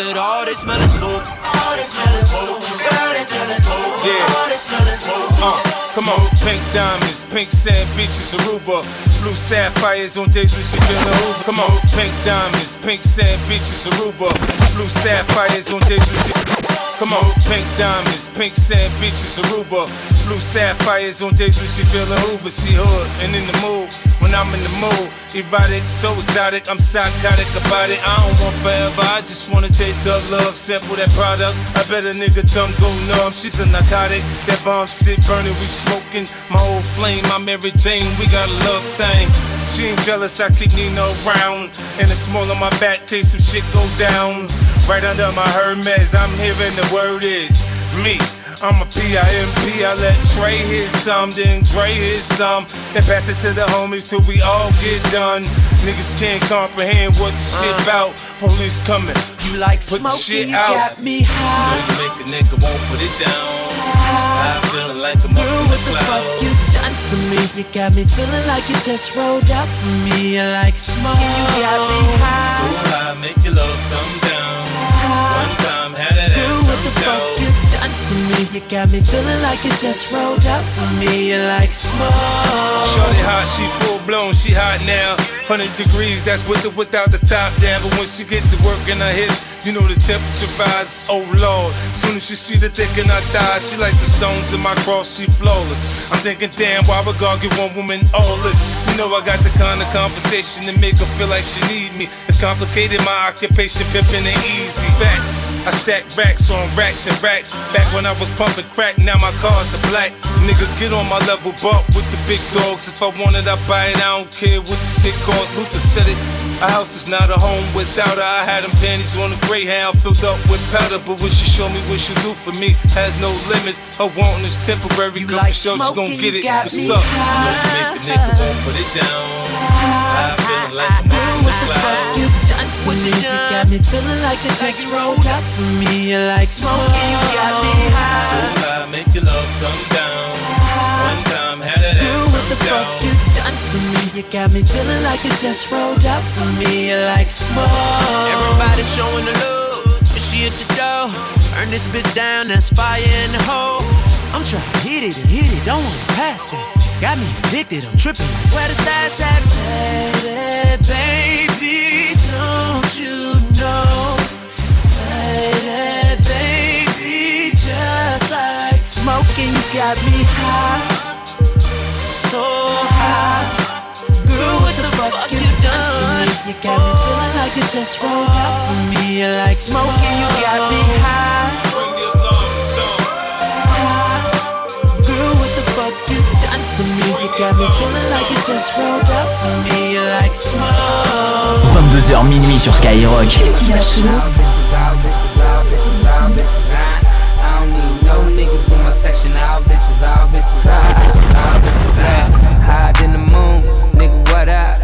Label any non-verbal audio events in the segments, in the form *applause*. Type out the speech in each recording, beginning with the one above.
Outside, all this smell of smoke. All this smell of smoke. Girl, they smell of smoke. Yeah. All this smell of smoke. Uh, come on, pink diamonds, pink sand beaches, Aruba. Blue sapphires on days when she feeling Uber. Come on, pink diamonds, pink sand beaches, Aruba. Blue sapphires on days when she. Come on, pink diamonds, pink sand beaches, Aruba. Blue sapphires on days when she feeling Uber. She hood and in the mood when I'm in the mood. Erotic, so exotic, I'm psychotic about it. I don't want forever, I just wanna taste the love. Sample that product. I bet a nigga tongue go numb. She's a narcotic. That bomb shit burning, we smoking. My old flame, my Mary Jane, we got a love thing. She ain't jealous, I keep Nino around. And it's small on my back, case some shit go down. Right under my Hermes, I'm hearing the word is me. I'm a P-I-M-P, I let Trey hit some, then Dre hit some. Then pass it to the homies till we all get done. Niggas can't comprehend what the shit uh. about. Police coming, You like put the smoking, shit you out. got me high. You make a nigga won't put it down. I'm feeling like I'm Girl, in the what the fuck you done to me? You got me feeling like you just rolled out for me. You like smoke, you got me high. So high. Make your love come down. One time had that Girl, what the fuck down. done to me? You got me feeling like you just rolled up for me. You like smoke. Shorty hot, she full blown, she hot now. 100 degrees, that's with or without the top down. But when she get to work in her hips, you know the temperature rises. Oh lord, soon as she see the thick in her thighs, she like the stones in my cross, she flawless. I'm thinking, damn, why would God give one woman all this? You know I got the kind of conversation to make her feel like she need me. It's complicated, my occupation pimping ain't easy. Facts. I stack racks on racks and racks. Back when I was pumping crack, now my cars are black. Nigga, get on my level, buck with the big dogs. If I want it, I buy it. I don't care what the shit costs. Luther said it. A house is not a home without her. I had them panties on a greyhound filled up with powder. But when she show me what she do for me, has no limits. Her wanting is temporary. Girl, like sure she gon' get it. What's up? high. Make a nigga won't put it down. I'm feeling like I'm Girl, up in what the fuck you done to me? You got me feeling like you just rolled up for me. You like smoking, you got me high. So high. I make your love come down. One time had that Girl, what the come fuck down. you done to me? You got me feeling like you just rolled up for me. You like smoke. Everybody showing the love, but she at the door. Turn this bitch down, that's fire in the hole. I'm trying to hit it and hit it, don't wanna pass that. Got me addicted, I'm tripping. Where the stash at? Baby, baby, don't you know? Baby, baby, just like smoking, you got me high so high. Girl, what the fuck you done to me? You got me feeling like you just rolled out for me. You like smoking, you got me high. Bring the alarm song. Girl, what the fuck you done to me? You got me feeling like you just rolled out for me. You like smoke. 22h minuit sur Skyrock. I don't need no niggas in my section. All bitches, all bitches, all bitches, all bitches. I hide in the moon, nigga. What up?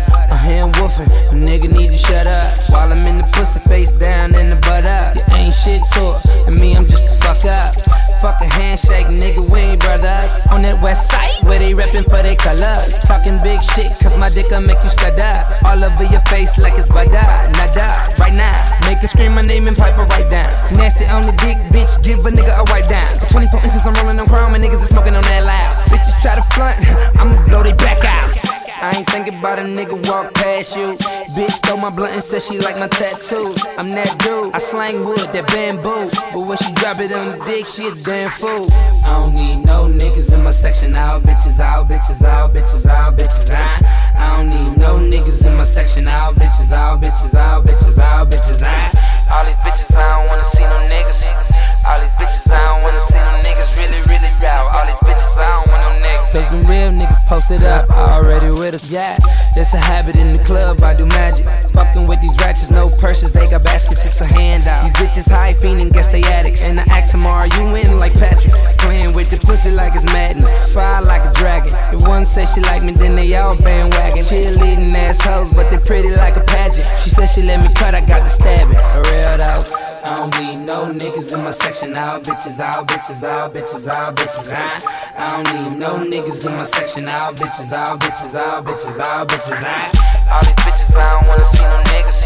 I'm woofing, a nigga need to shut up. While I'm in the pussy, face down in the butt up. You ain't shit to it, and me, I'm just a fuck up. Fuck a handshake, nigga, we ain't brothers. On that west side, where they reppin' for their colors. Talking big shit, cause my dick'll make you up. All over your face like it's bada, nada. Right now, make her scream my name and pipe her right down. Nasty on the dick, bitch, give a nigga a white down. 24 inches, I'm rolling on chrome, and niggas is smoking on that loud. Bitches try to front, *laughs* I'ma blow they back out. I ain't thinking about a nigga walk past you. Bitch stole my blunt and said she like my tattoos. I'm that dude. I slang wood, that bamboo. But when she drop it on the dick, she a damn fool. I don't need no niggas in my section. All bitches, all bitches, all bitches, all bitches. I, I don't need no niggas in my section. All bitches, all bitches, all bitches, all bitches. I, all these bitches, I don't wanna see no niggas. All these bitches, I don't wanna see no niggas. Really, really proud. All these bitches, I don't want no niggas. Cause them real niggas posted up, already with us. Yeah, it's a habit in the club, I do magic. Fucking with these ratchets, no purses, they got baskets, it's a handout. These bitches high fiending, guess they addicts. And I ask them, are you in like Patrick? Playing with the pussy like it's Madden. Fire like a dragon. If one say she like me, then they all bandwagon. Cheerleading assholes, but they pretty like a pageant. She said she let me cut, I got to stab it. For real though. I don't need no niggas in my section. All bitches, all bitches, all bitches, all bitches. I, I don't need no niggas in my section. All bitches, all bitches, all bitches, all bitches. I, all these bitches, I don't wanna see no niggas.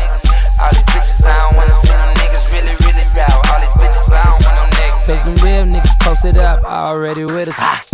All these bitches, I don't wanna see no niggas. Really, really proud. All these bitches, I don't want no niggas. Cause them real niggas posted up already with us.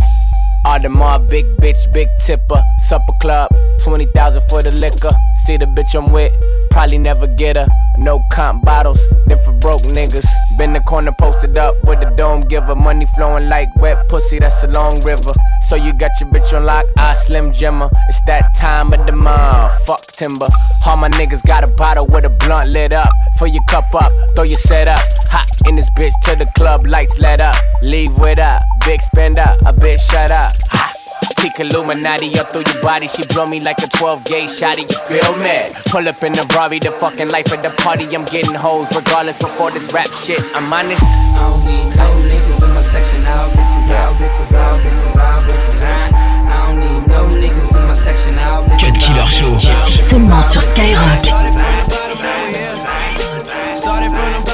Audemars, big bitch, big tipper. Supper club, 20,000 for the liquor. See the bitch I'm with, probably never get her. No comp bottles, then for broke niggas. Been the corner posted up with the dome giver. Money flowing like wet pussy, that's a long river. So you got your bitch on lock, I slim jimmer. It's that time of the month, fuck timber. All my niggas got a bottle with a blunt lit up. Fill your cup up, throw your set up. Hot in this bitch till the club lights let up. Leave with a big spender, a bitch shut up. Peak Illuminati up through your body. She blow me like a 12 gauge shotty. You feel me? Pull up in the Rari, the fucking life of the party. I'm getting hoes regardless before this rap shit. I'm honest. I don't need no niggas in my section. All bitches, all bitches, all bitches, all bitches. I, I don't need no niggas in my section. All bitches, Cut Killer Show. Ici seulement sur Skyrock. Started from the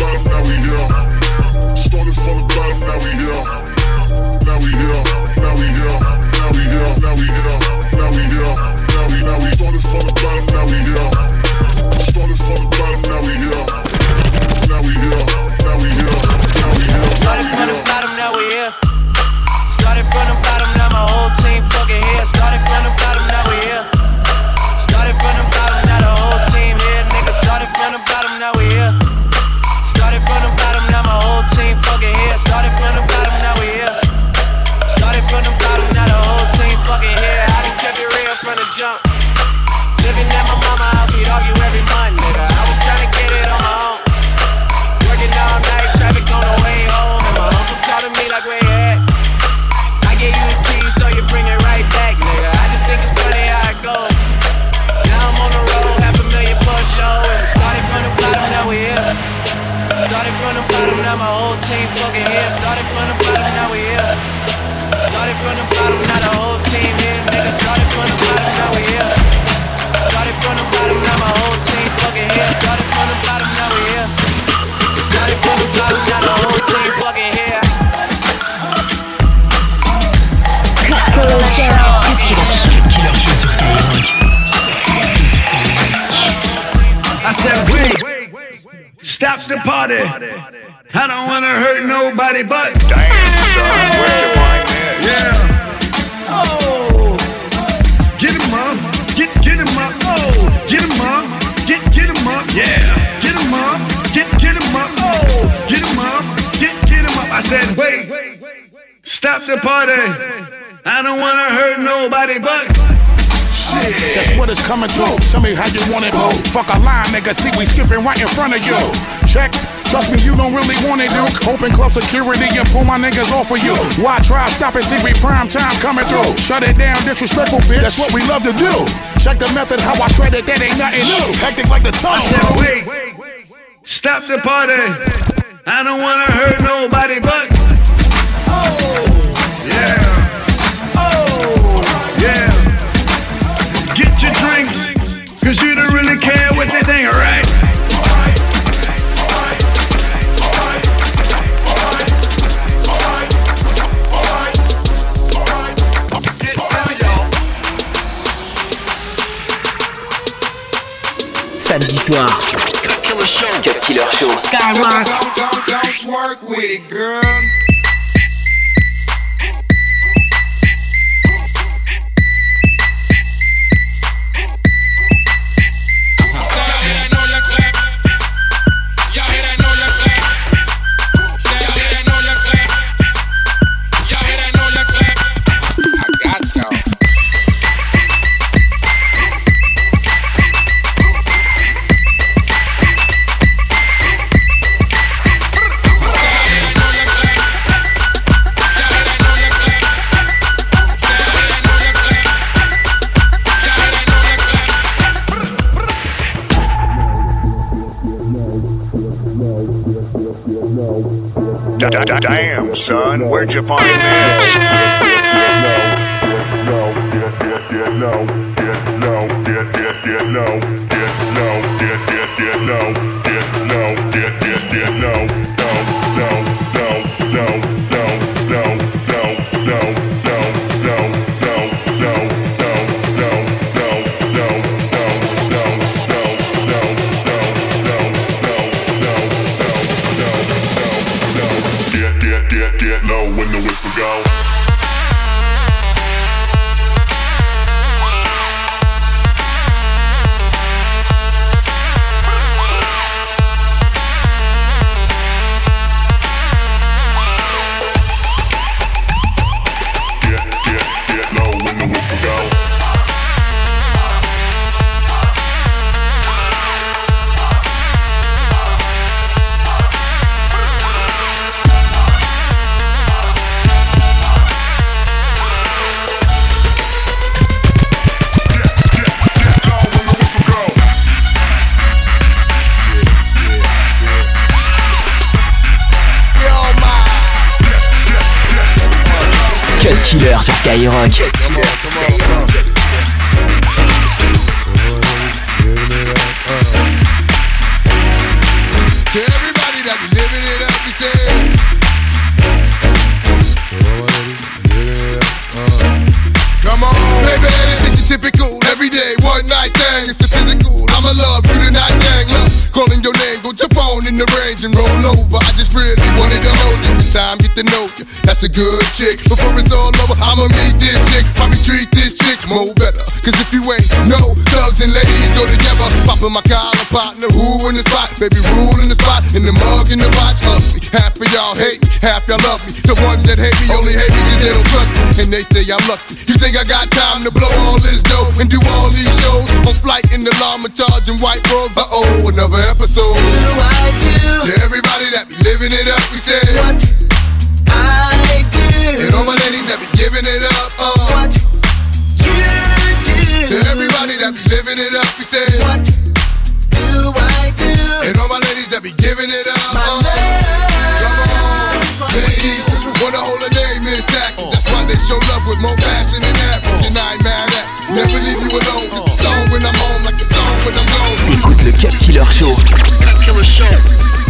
bottom, now we here. Started from the bottom, now we here. Now we here, now we here, now we here, now we here, now we here, started from the bottom, now we here. Started from the bottom, now we here. Now we here, now we here, now we here. Started from the bottom, now we here. Started from the bottom, now my whole team fucking here. Started from the bottom, now we here. Whole team fucking here. I done kept it real from the jump. Living at my mama's house, we'd argue every month, nigga. I was trying to get it on my own. Working all night, traffic on the way home. And my uncle calling me like, where at? I gave you the keys, so you bring it right back, nigga. I just think it's funny how it goes. Now I'm on the road, half a million for a show. And started from the bottom, now we here. Started from the bottom, now my whole team fucking here. Started from the bottom, now we here. Started from the bottom, now the whole team here. Nigga, started from the bottom, now we here. Started from the bottom, now my whole team fucking here. Started from the bottom, now we here. Started from the bottom, now the whole team fucking here. Killer Show sur Skyrock. I said, wait, stop the party. I don't wanna hurt nobody but. Damn, son, where's your wine at? Yeah. Oh, get him up, get get him up. Oh, get him up, get get him up. Yeah, get him up, get get him up. Oh, get him up, get get him up. I said, wait, stop the party. I don't wanna hurt nobody but. That's what it's coming to. Tell me how you want it, boo. Fuck a line, nigga. See, we skipping right in front of you. Check. Trust me, you don't really want it, dude. Open club security and pull my niggas off of you. Why try stop it? See, we prime time coming through. Shut it down, disrespectful bitch. That's what we love to do. Check the method, how I shred it. That ain't nothing new. Hectic like the tunnel. said, wait, stop the party. I don't wanna hurt nobody but. Really care what they think, alright? Samedi soir. Cut Killer Show. Skyrock. Don't, don't, don't twerk with it, girl. Damn, son, where'd you find this? Skyrock. That's a good chick. Before it's all over, I'ma meet this chick. Probably treat this chick more better. Cause if you ain't no thugs and ladies go together. Popping my collar partner, who in the spot? Baby, rule in the spot. In the mug, in the watch. Ugly. Half of y'all hate me, half y'all love me. The ones that hate me only hate me cause they don't trust me. And they say I'm lucky. You think I got time to blow all this dough and do all these shows? On flight in the llama charging white robes. Uh oh, another episode. Do I do? To everybody that be living it up, we say. What? Show. Show.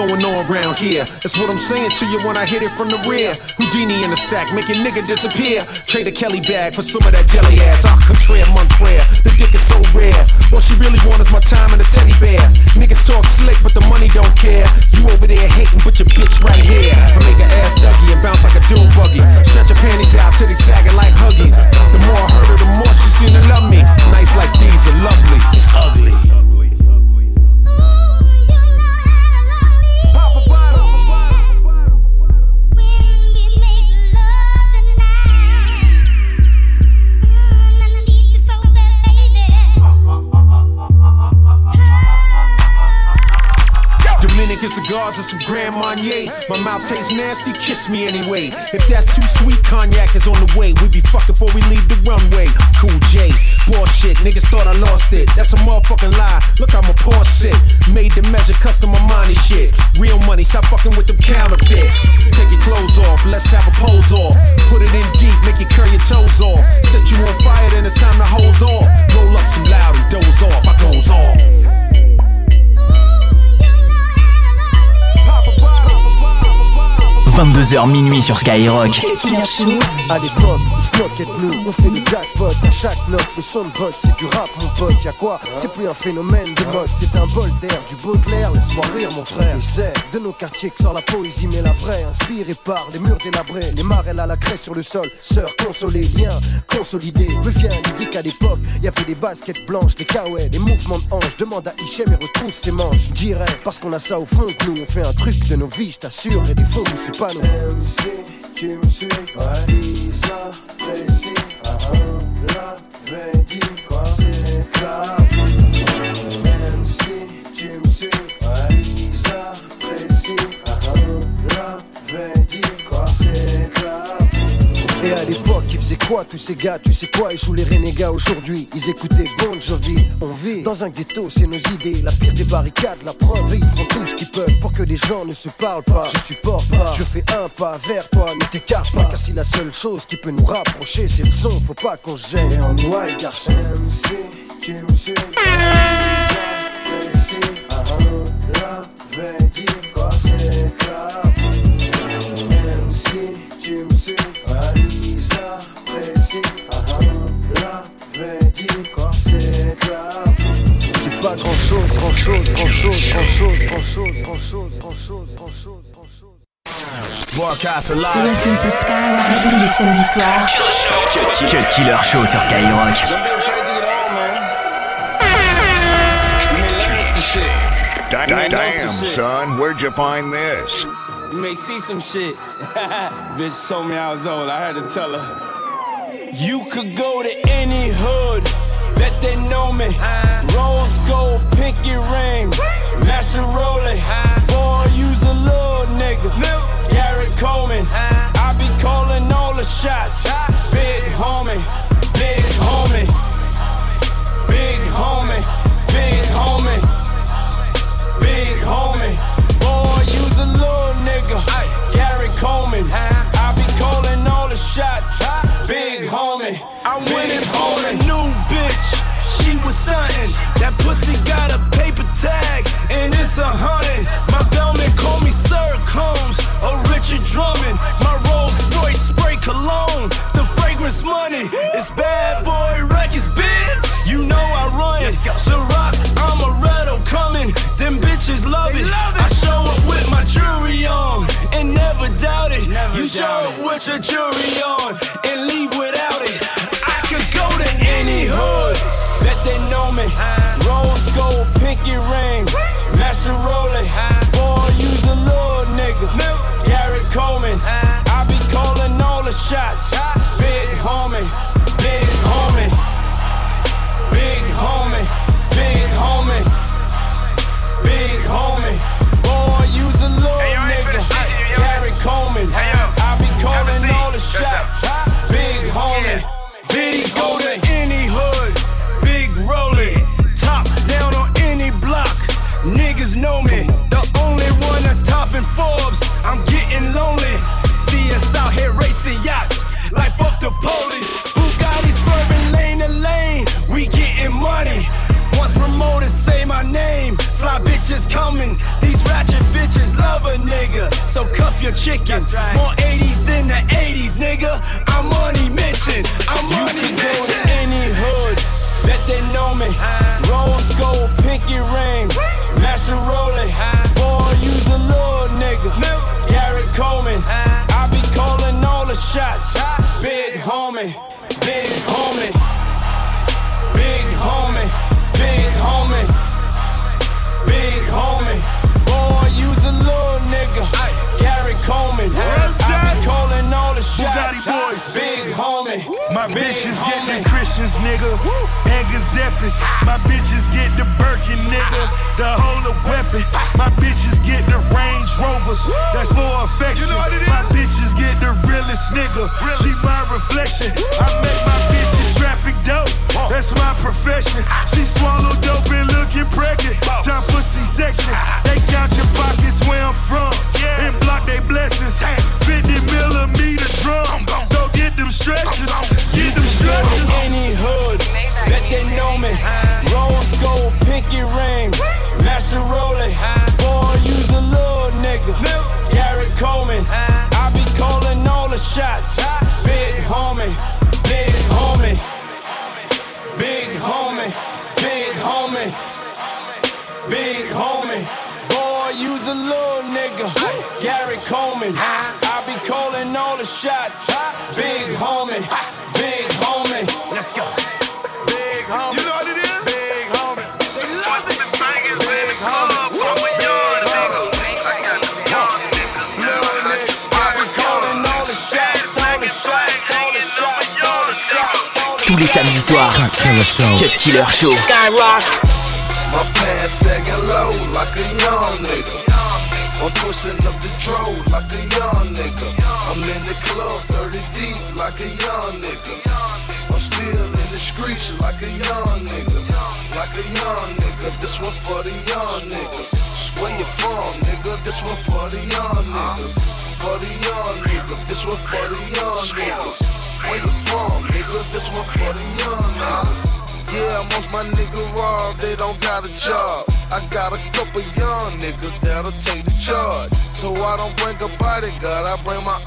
Going on around here? That's what I'm saying to you when I hit it from the rear. Houdini in the sack, make nigga disappear. Trade a Kelly bag for some of that jelly ass. Ah, contraire, mon frere. The dick is so rare. All she really want is my time and a teddy bear. Niggas talk slick, but the money don't care. You over there hating, but your bitch right here. I make her ass Dougie and bounce like a dune buggy. Stretch your panties out till they sagging like huggies. The more I heard her, the more she seem to love me. Nights like these are lovely. It's ugly. Dominican cigars and some Grand Marnier. My mouth tastes nasty, kiss me anyway. If that's too sweet, cognac is on the way. We be fucked before we leave the runway. Cool J, bullshit, niggas thought I lost it. That's a motherfucking lie. Look, I'm a poor sick. Made to measure, custom money shit. Real money, stop fucking with them counterfeits. Take your clothes off, let's have a pose off. Put it in deep, make you curl your toes off. Set you on fire, then it's time to hose off. Roll up some loud and doze off. I goes off. 22h minuit sur Skyrock. À l'époque, de nous, on fait des jackpots à chaque note. Le son de bot, c'est du rap, mon pote. Y'a quoi? C'est plus un phénomène de mode, c'est un bol d'air, du Baudelaire. Laisse-moi rire, mon frère. Et c'est de nos quartiers que sort la poésie, mais la vraie, inspirée par les murs délabrés, les marelles à la craie sur le sol. Sœurs consolées, liens consolidés. Reviens, il dit qu'à l'époque, y avait des baskets blanches, des kawaii, des mouvements de hanches. Demande à Hichem et retrouve ses manches. Dirais, parce qu'on a ça au fond que nous, on fait un truc de nos vies, je t'assure. Et des fonds, c'est pas nous. MC, tu me suis, ouais. Lisa, Tracy, l'avait dit quoi c'est là. Faisait quoi tous ces gars Tu sais quoi Ils jouent les renégats aujourd'hui. Ils écoutaient Bon Jovi. On vit dans un ghetto, c'est nos idées. La pire des barricades, la preuve. Et ils font tout ce qu'ils peuvent pour que les gens ne se parlent pas. Je supporte pas. Je fais un pas vers toi, ne t'écarte pas. Car si la seule chose qui peut nous rapprocher, c'est le son, faut pas qu'on se gêne. Et noie, garçon. Tu ah. Pas grand chose, grand chose, grand chose, grand chose, grand chose, grand chose, grand chose, grand chose, grand chose. Broadcast Listen to Skyrock tous les samedis soirs. Cut Killer Show sur Skyrock. Damn, damn, son, where'd you find this? You may see some shit. *laughs* Bitch told me I was old, I had to tell her. You could go to any hood, bet they know me. Rose gold, pinky ring, master rolling. Boy, use a little nigga. Gary Coleman, I be calling all the shots. Big homie, was stunting. That pussy got a paper tag, and it's a hundred. My bellman call me Sir Combs or Richard Drummond. My Rolls Royce spray cologne. The fragrance money. It's bad boy records, bitch. You know I run it. Ciroc, I'm a Redo coming. Them bitches love it. I show up with my jewelry on and never doubt it. you show up with your jewelry on and leave without it. I could go to any hood. They know me. Rose gold, pinky ring, master rolling. Boy, use a little nigga. Gary Coleman. I be calling all the shots.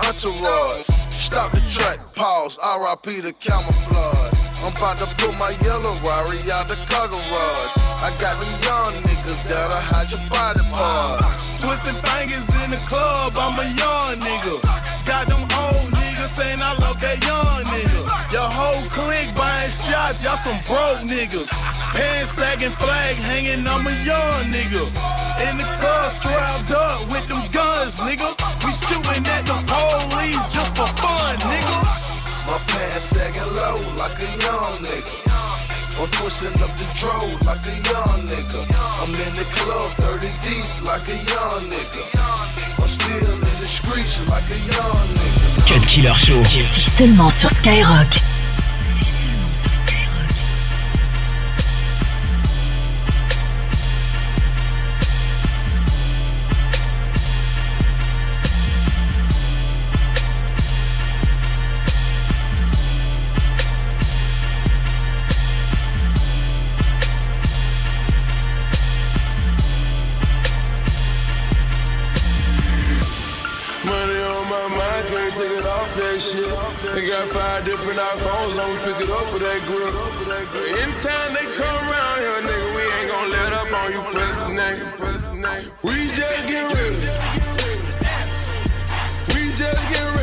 entourage. Stop the track, pause, RIP the camouflage. I'm about to put my yellow Rari out the car garage. I got them young niggas that'll hide your body parts. Twisting fingers in the club, I'm a young nigga. Got them old niggas saying I love that young nigga. Your whole clique buying shots, y'all some broke niggas. Pants sagging, flag hanging, I'm a young nigga. In the club, strapped up with them guns, nigga. We shooting at the police just for fun, nigga. My pants sagging low like a young nigga. I'm pushing up the dro, like a young nigga. I'm in the club 30 deep like a young nigga. I'm still Cut Killer Show. C'est seulement sur Skyrock. shit. They got five different iPhones on, we pick it up for that good. Anytime they come around here, nigga, we ain't gon' let up on you, press name. We just get real. We just get real.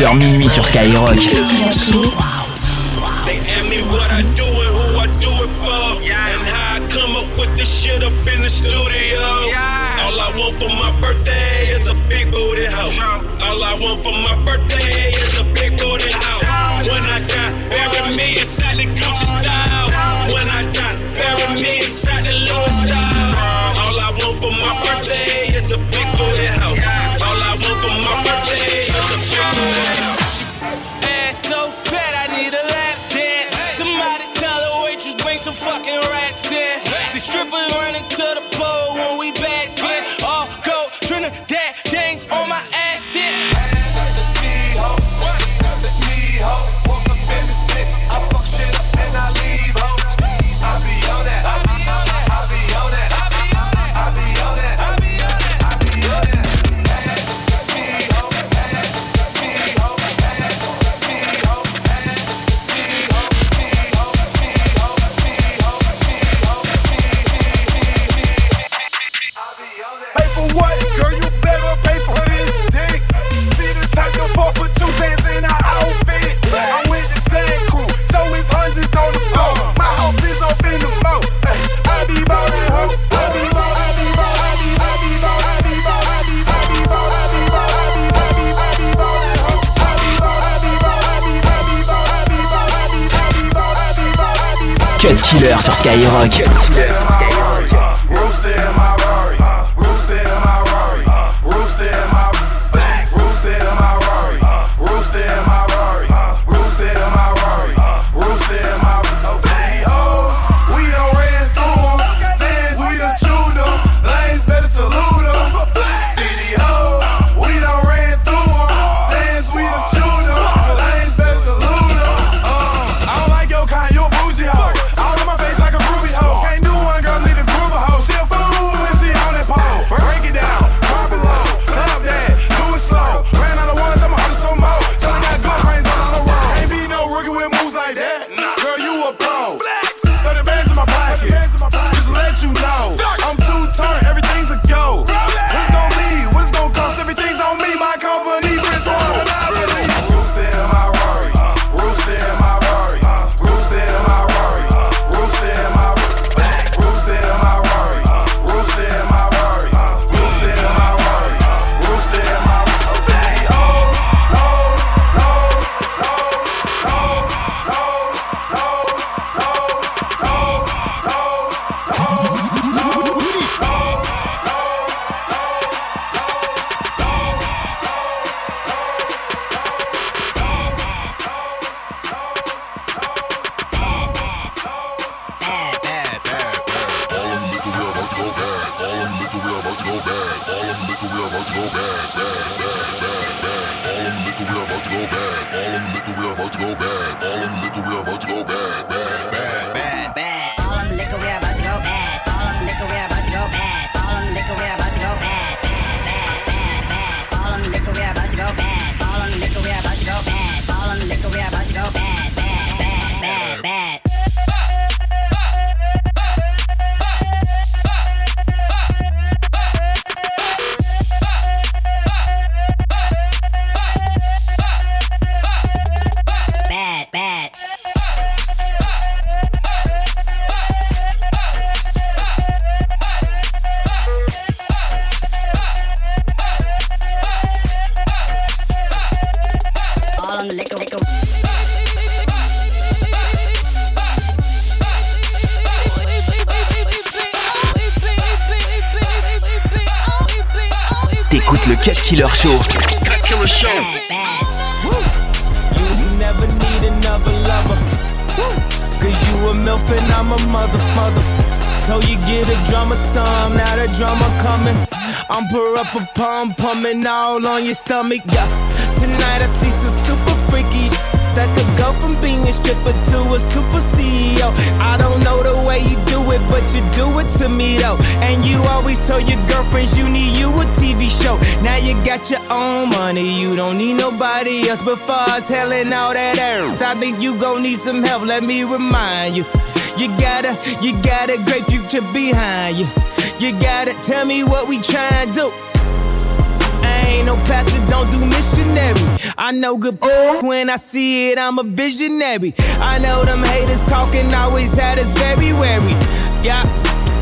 22h minuit sur Skyrock. Killer sur Skyrock. All on your stomach, yeah. Tonight I see some super freaky that could go from being a stripper to a super CEO. I don't know the way you do it, but you do it to me though. And you always told your girlfriends you need you a TV show. Now you got your own money, you don't need nobody else. But far as hell and all that earth, I think you gon' need some help. Let me remind you. You gotta, you got a great future behind you. You gotta tell me what we tryin' to do. Ain't no pastor, don't do missionary. I know good when I see it, I'm a visionary. I know them haters talking always had us very wary. Yeah,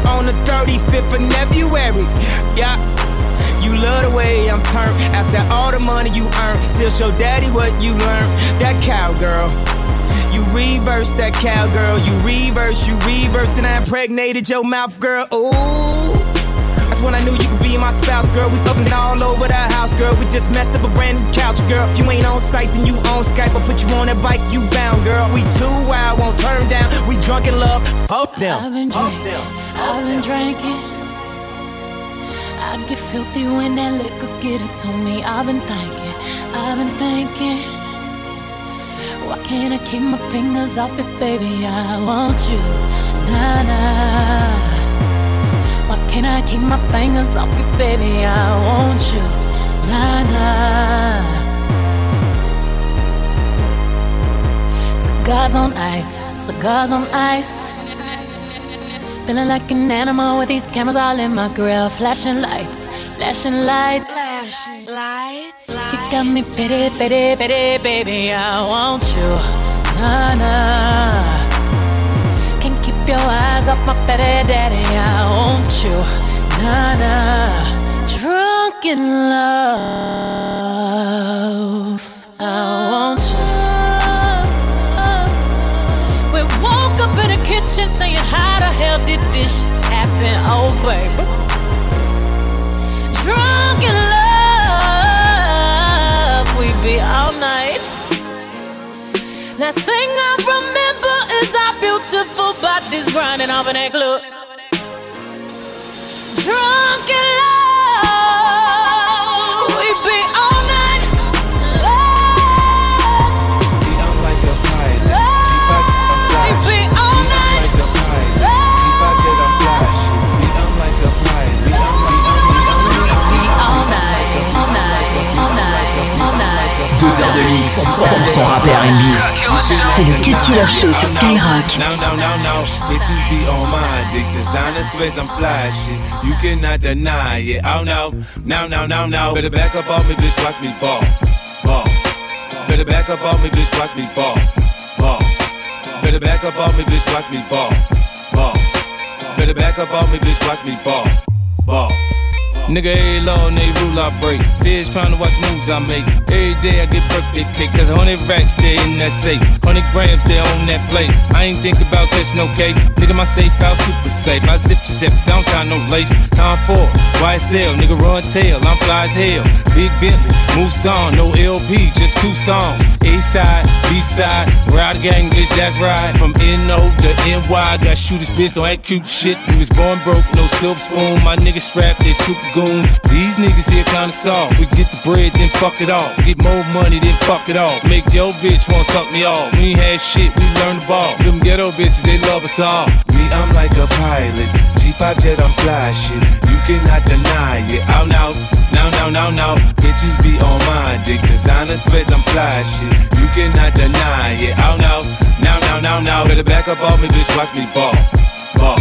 on the 35th of February. Yeah. You love the way I'm turned after all the money you earn. Still show daddy what you learned. That cowgirl. You reverse that cowgirl. You reverse, you reverse, and I impregnated your mouth, girl. Ooh. That's when I knew you my spouse, girl. We fucking all over the house, girl. We just messed up a brand new couch, girl. If you ain't on site, then you on Skype. I'll put you on that bike, you bound, girl. We too wild, won't turn down. We drunk in love, hope them. I've been drinking, I've been drinking. I get filthy when that liquor get it to me. I've been thinking, I've been thinking. Why can't I keep my fingers off it, baby? I want you, nah nah. Why can't I keep my fingers off you, baby? I want you, nah nah. Cigars on ice, cigars on ice. Feeling like an animal with these cameras all in my grill. Flashing lights, flashing lights. Flashing lights. You got me pity, pity, pity, baby. I want you, nah nah. Your eyes off my pity, daddy. I want you, nah nah. Drunk in love. I want you. We woke up in the kitchen saying, How the hell did this happen? Oh, baby. Drunk in love, we be all night. Last thing I bodies grinding off that we night. Deux heures de mix, 100% rap et. C'est le Cut Killer. Bitches be on my dick. Designer threads, I'm fly. You cannot deny it. Oh no, no, no, no, no. Better back up off me, bitch. Watch me ball, ball. Better back up off me, bitch. Watch me ball, ball. Better back up off me, bitch. Watch me ball, ball. Better back up off me, bitch. Watch me ball, ball. Nigga, every law and rule I break. Feds trying to watch moves I make. Every day I get birthday cake. cause a hundred racks there in that safe. Hundred grams there on that plate. I ain't think about catch no case. Nigga, my safe house super safe. I zip your zips, I don't tie no lace. Time for YSL, nigga run tail. I'm fly as hell. Big Bentley, moose on, no LP, just two songs. A side, B side, ride gang, bitch, that's right. From NO to NY, got shooters, bitch, don't act cute shit. We was born broke, no silver spoon. My nigga strapped, they super goon. These niggas here kinda soft. We get the bread, then fuck it off. Get more money, then fuck it off. Make your bitch wanna suck me off. We ain't had shit, we learned the ball. Them ghetto bitches, they love us all. Me, I'm like a pilot. G5 jet, I'm fly shit. You cannot deny it. Out now, now, now, now, now. Bitches be on my dick. Designer threads, I'm fly shit. You cannot deny it. Out now, now, now, now, now. Better back up off me, bitch. Watch me ball, ball.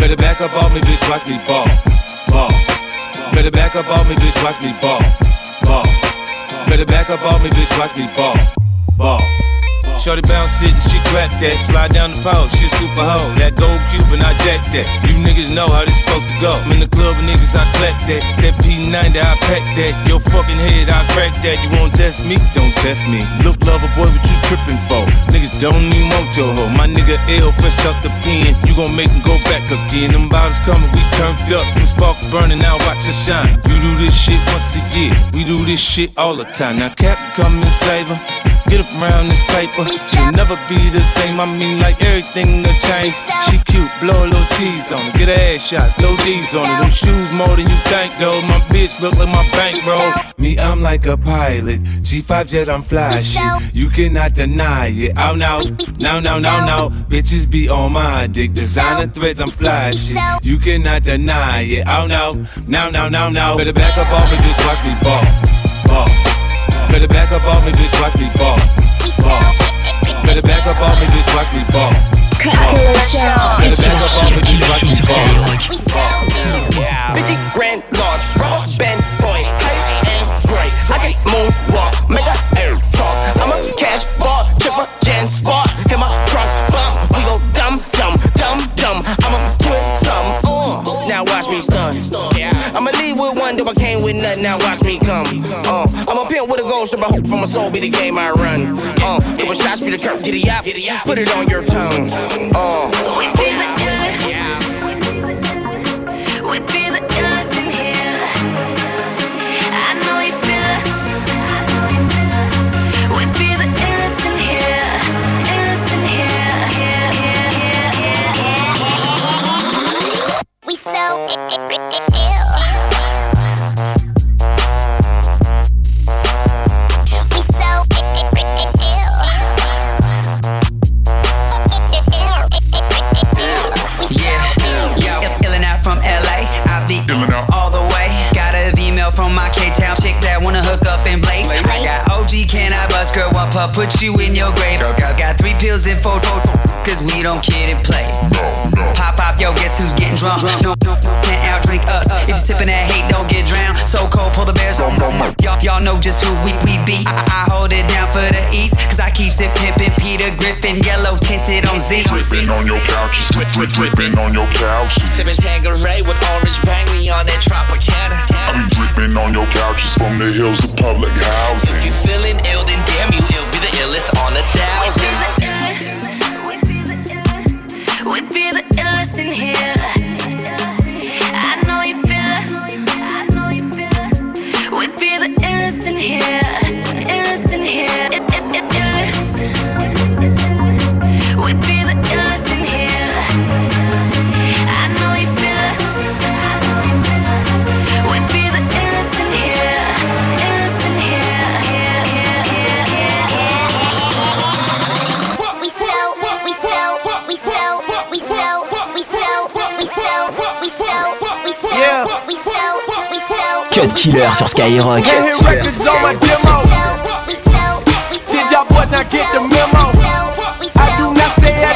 Better back up off me, bitch. Watch me ball. Better back up on me, bitch. Watch me ball, ball. Better back up on me, bitch. Watch me ball, ball. Shorty bounce sitting, she crack that. Slide down the pole, she super hoe. That gold cube and I jack that. You niggas know how this supposed to go. I'm in the club with niggas, I clap that. That P90, I pack that. Your fucking head, I crack that. You won't test me? Don't test me. Look, lover boy, what you tripping for? Niggas don't even want hoe. My nigga L fresh out the pen. You gon' make him go back again. Them bottles coming, we turned up. Them sparks burning, now watch us shine. You do this shit once a year. We do this shit all the time. Now Captain come and save her. Get around this paper. She'll never be the same. I mean, like everything will change. She cute, blow a little cheese on her. Get her ass shots, no D's on her. Them shoes more than you think, though. My bitch look like my bankroll. Me, I'm like a pilot. G5 jet, I'm fly shit. You cannot deny it. Oh, Out now, now, now, now, now. Bitches be on my dick. Designer threads, I'm fly shit. You cannot deny it. Oh, Out now, now, now, now, now. Better back up off me, just watch me ball, ball. Better back up off me, bitch, watch me ball. Ball. Better back up off me, bitch, watch me ball. Ball. Better back up off me, bitch, watch me ball. Ball. 50 grand large, rubber band boy, Hayes and Dre. I can moonwalk, make my soul be the game I run. Uh, it was shots for the curb, giddy up, put it on your tongue. Uh, bust girl? One puff, put you in your grave. Got, got three pills in four, four, cause we don't kid and play. Pop, pop, yo, guess who's getting drunk? No, no, can't out drink us. If you sippin' that hate, don't get drowned. So cold, pull the bears on. Y'all, y'all know just who we, we be. I, I hold it down for the East, cause I keep it pimpin' Peter Griffin, yellow tinted on Z. Dripping on your couch, slip, slip, dripping on your couch. Sippin' Tanqueray with orange bang, we on that Tropicana. I be dripping on your couches from the hills to public housing. If you feeling ill, then damn you ill. Be the illest on a thousand. We be the illest in here. I know you feel us. We be the illest in here. Illest in here.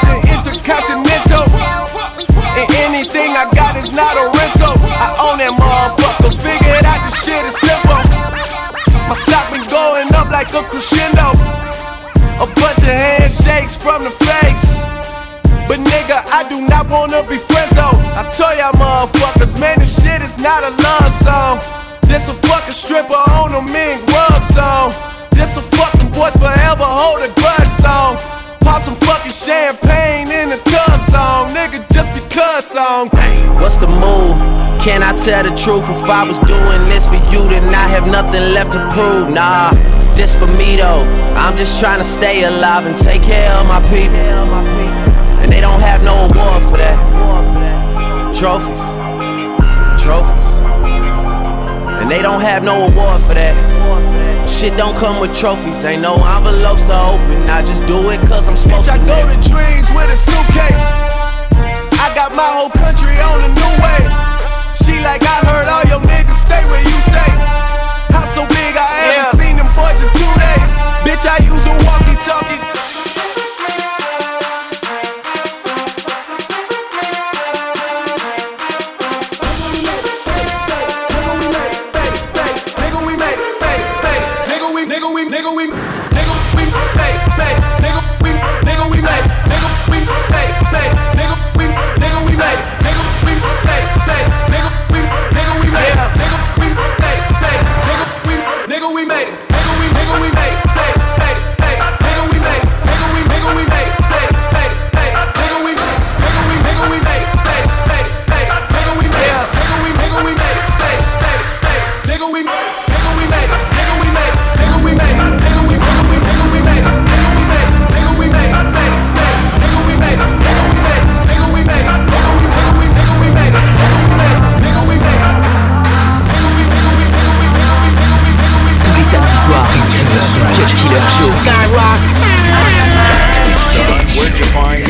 The Intercontinental. And anything I got is not a shit is simple. My stock been going up like a crescendo. A bunch of handshakes from the fakes. But nigga, I do not wanna be friends though. I tell y'all motherfuckers, man, this shit is not a love song. Stripper on a mink rug song. This a fucking boys forever hold a grudge song. Pop some fucking champagne in the tub song, nigga, just because song. What's the move? Can I tell the truth? If I was doing this for you, then I have nothing left to prove. Nah, this for me though. I'm just trying to stay alive and take care of my people. And they don't have no award for that. Trophies, trophies. And they don't have no award for that. Shit don't come with trophies, ain't no envelopes to open. I just do it cause I'm supposed Bitch, to. I go to dreams with a suitcase. I got my whole country on a new way. She like, I heard all your niggas stay where you stay. How so big, I ain't yeah. seen them boys in two days. Bitch, I use a walkie talkie. find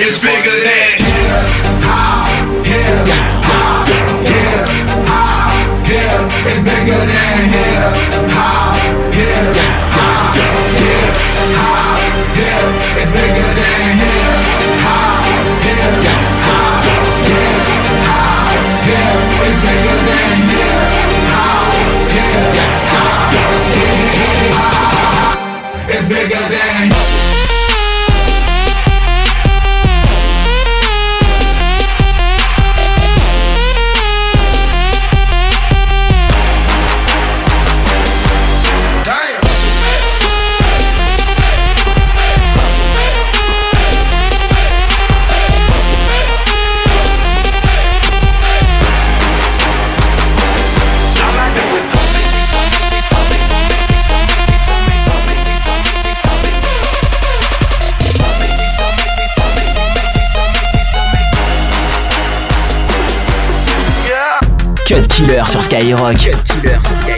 It's bigger than nigga that hit. How sur Skyrock. Cut killer.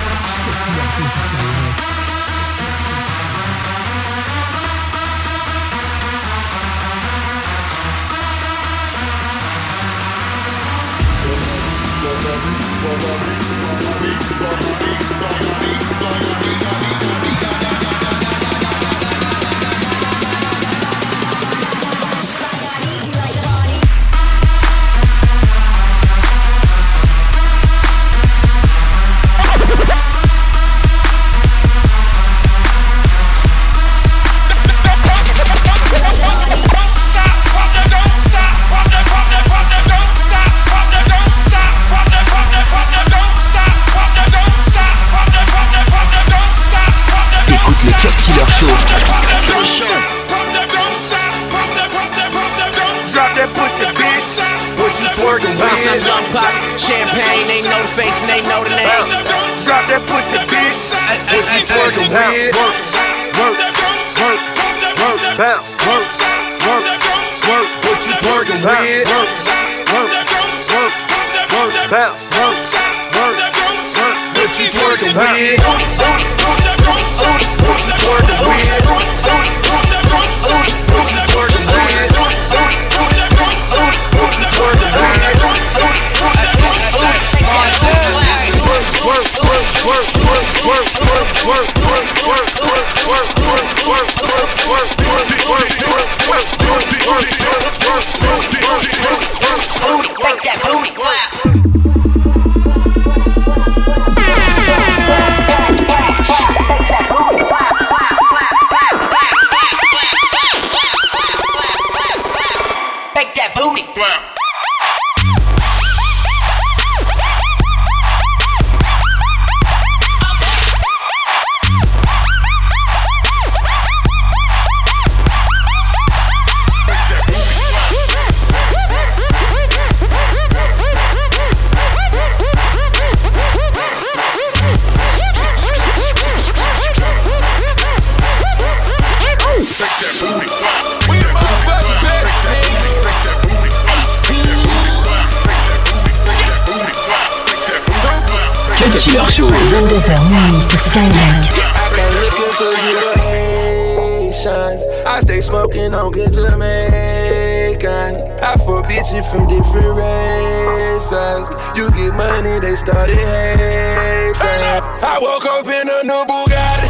I woke up in a new Bugatti.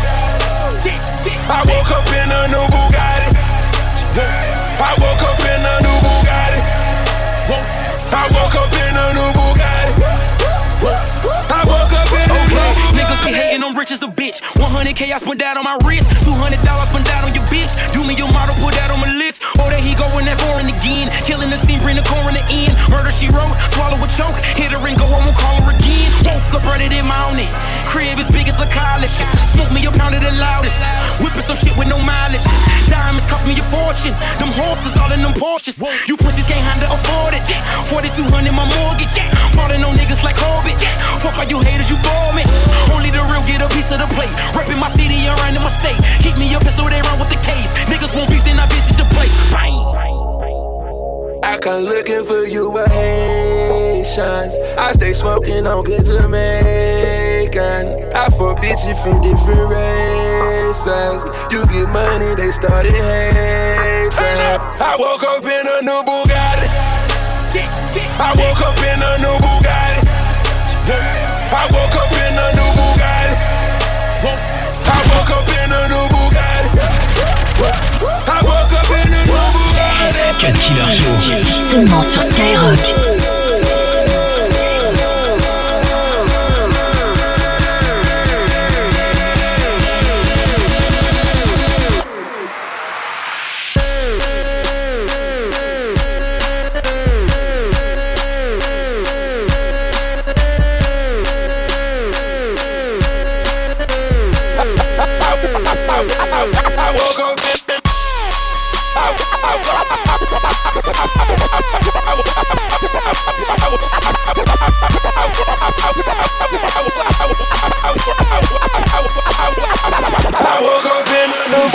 I woke up in a new Bugatti. I woke up in a new Bugatti. I woke up in a new Bugatti. I woke up in a new Bugatti. Niggas be hating, I'm rich as a bitch. 100k I spent that on my wrist. 200 dollars spent that on your bitch. Do me your model, put that on my list. Oh, there he going that foreign again. Killing the scene, bring the coroner in. Murder she wrote, swallow a choke. Hit her and go, I won't call her again. Woke up running in morning. Crib as big as a college. Smoke me a pound of the loudest. Whipping some shit with no mileage. Diamonds cost me a fortune. Them horses all in them Porsches. You pussies can't handle afford it. 4200 my mortgage. Falling on niggas like Orbit. Fuck all you haters, you bore me. Only the real get a piece of the plate. Reppin' my city and running my state. Keep me a pistol, they run with the case. Niggas won't beef, then I visit your place. Bang. I come looking for you with Haitians. I stay smoking on good Jamaican. I fuck bitches from different races. You get money, they started hating. I woke up in a new Bugatti. I woke up in a new Bugatti. I woke up in a new Bugatti. I woke up in a new Bugatti. I woke Cut Killer Show. Seulement sur Skyrock. I woke up in a new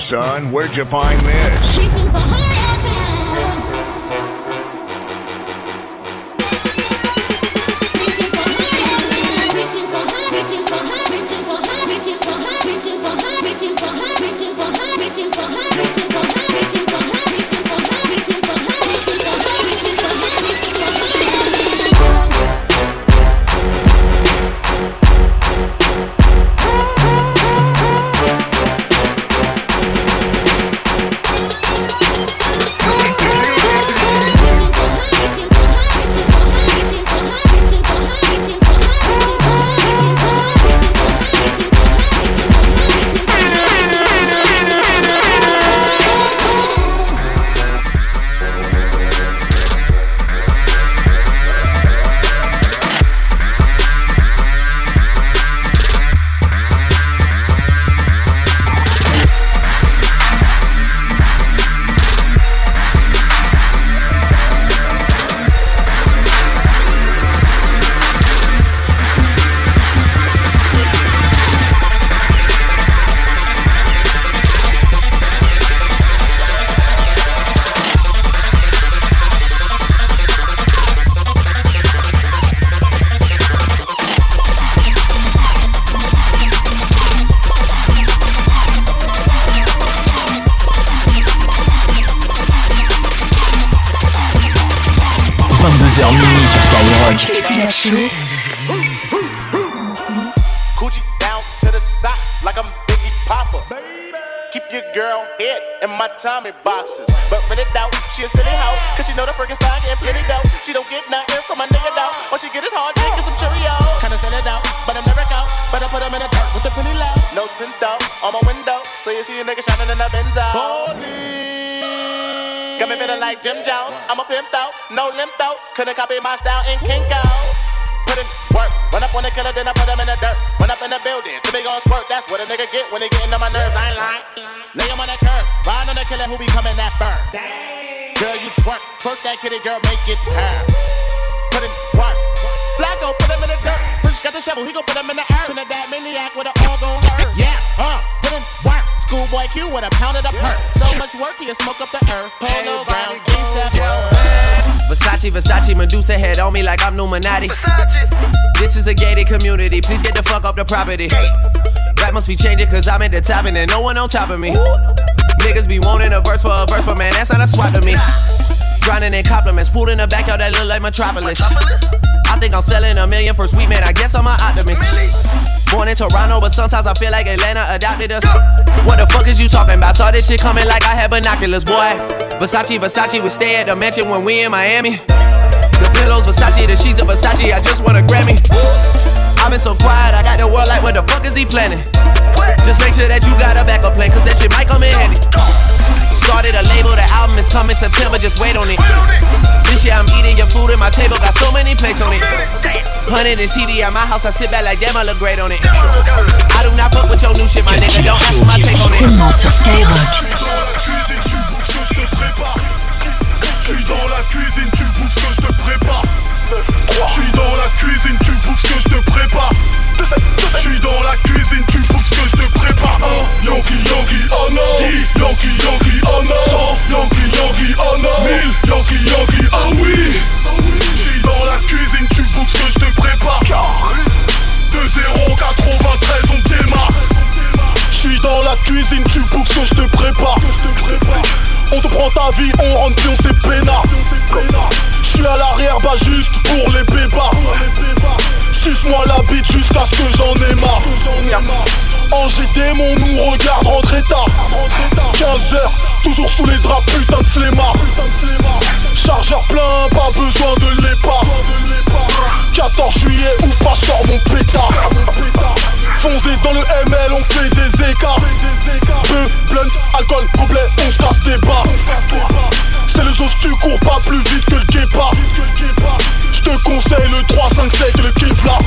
son. Where'd you find this? On me like I'm 'Luminati. This is a gated community, please get the fuck up the property. Rap must be changing cause I'm at the top and there's no one on top of me. Niggas be wanting a verse for a verse, but man, that's not a swap to me. Grinding in compliments, pulled in the backyard that look like Metropolis. I think I'm selling a million for sweet man, I guess I'm an optimist. Born in Toronto, but sometimes I feel like Atlanta adopted us. What the fuck is you talking about? Saw this shit coming like I had binoculars, boy. Versace, Versace, we stay at the mansion when we in Miami. The pillows, Versace, the sheets of Versace, I just want a Grammy. I've been so quiet, I got the world like, what the fuck is he planning? Just make sure that you got a backup plan, cause that shit might come in handy. Started a label, the album is coming September, just wait on it. This year I'm eating your food and my table got so many plates on it. Hundred and CD at my house, I sit back like damn, I look great on it. I do not fuck with your new shit, my nigga, don't ask for my take on it. J'suis dans la cuisine, tu bouffes ce que je te prépare. J'suis dans la cuisine, tu bouffes ce que je te prépare. J'suis dans la cuisine, tu bouffes ce que je te prépare. Un Yankee, Yankee, oh non. Yankee, Yankee, oh non. Yankee, Yankee, oh non. Mille Yankee, Yankee, oh oui. J'suis dans la cuisine, tu bouffes ce que je te prépare. De 0 93, on démarre. J'suis dans la cuisine, tu bouffes ce que je te prépare. On te prend ta vie, on rentre puis on s'est peinard. J'suis à l'arrière, bah juste pour les bébas. Suce-moi la bite jusqu'à ce que j'en ai marre. Angers démon nous regarde rentrer tard. 15h, toujours sous les draps, putain de flemmard. Chargeur plein, pas besoin de l'épa. 14 juillet, ou pas, sors mon pétard. Fondé dans le ML, on fait des écarts. Peu, blunt, alcool, complet, on se casse des barres. C'est le os, tu cours pas plus vite que le guépard. Je te conseille le 3, 5, 7, le Kevlar.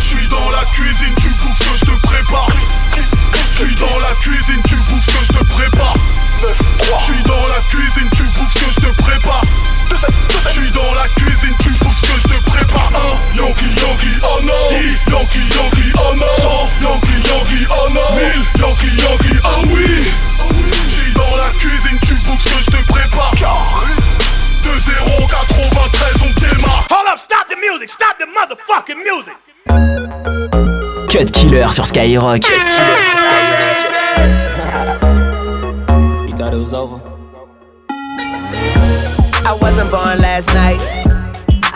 J'suis dans la cuisine, tu bouffes que je te prépare. J'suis dans la cuisine, tu bouffes que je te prépare. J'suis dans la cuisine, tu bouffes ce que je te prépare. J'suis dans la cuisine, tu bouffes ce que je te prépare. Un Yankee, Yankee, oh non. Dix Yankee, Yankee, oh non. Cent Yankee, Yankee, oh non. Mille Yankee, Yankee, oh oui. J'suis dans la cuisine, tu bouffes ce que je te prépare. De 0 93, on démarre. Hold up, stop the music, stop the motherfucking music. Cut Killer sur Skyrock. Thought it was over? I wasn't born last night.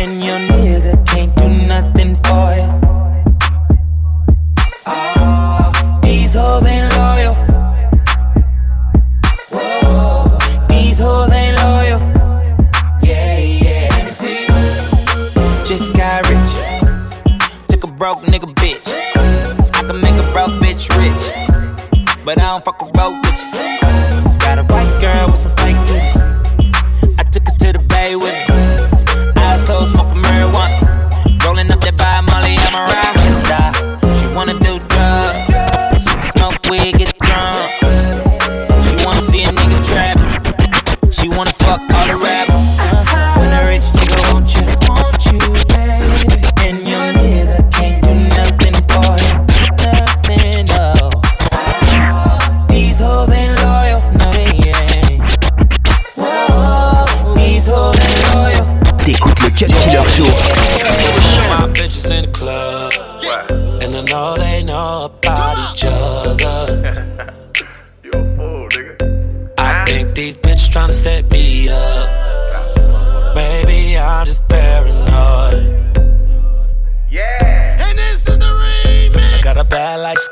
and your nigga can't do nothing for you. Oh, ah, these hoes ain't loyal. Whoa, these hoes ain't loyal. Yeah, yeah. Let me see. Just got rich. Took a broke nigga bitch. I can make a broke bitch rich. But I don't fuck with broke bitches.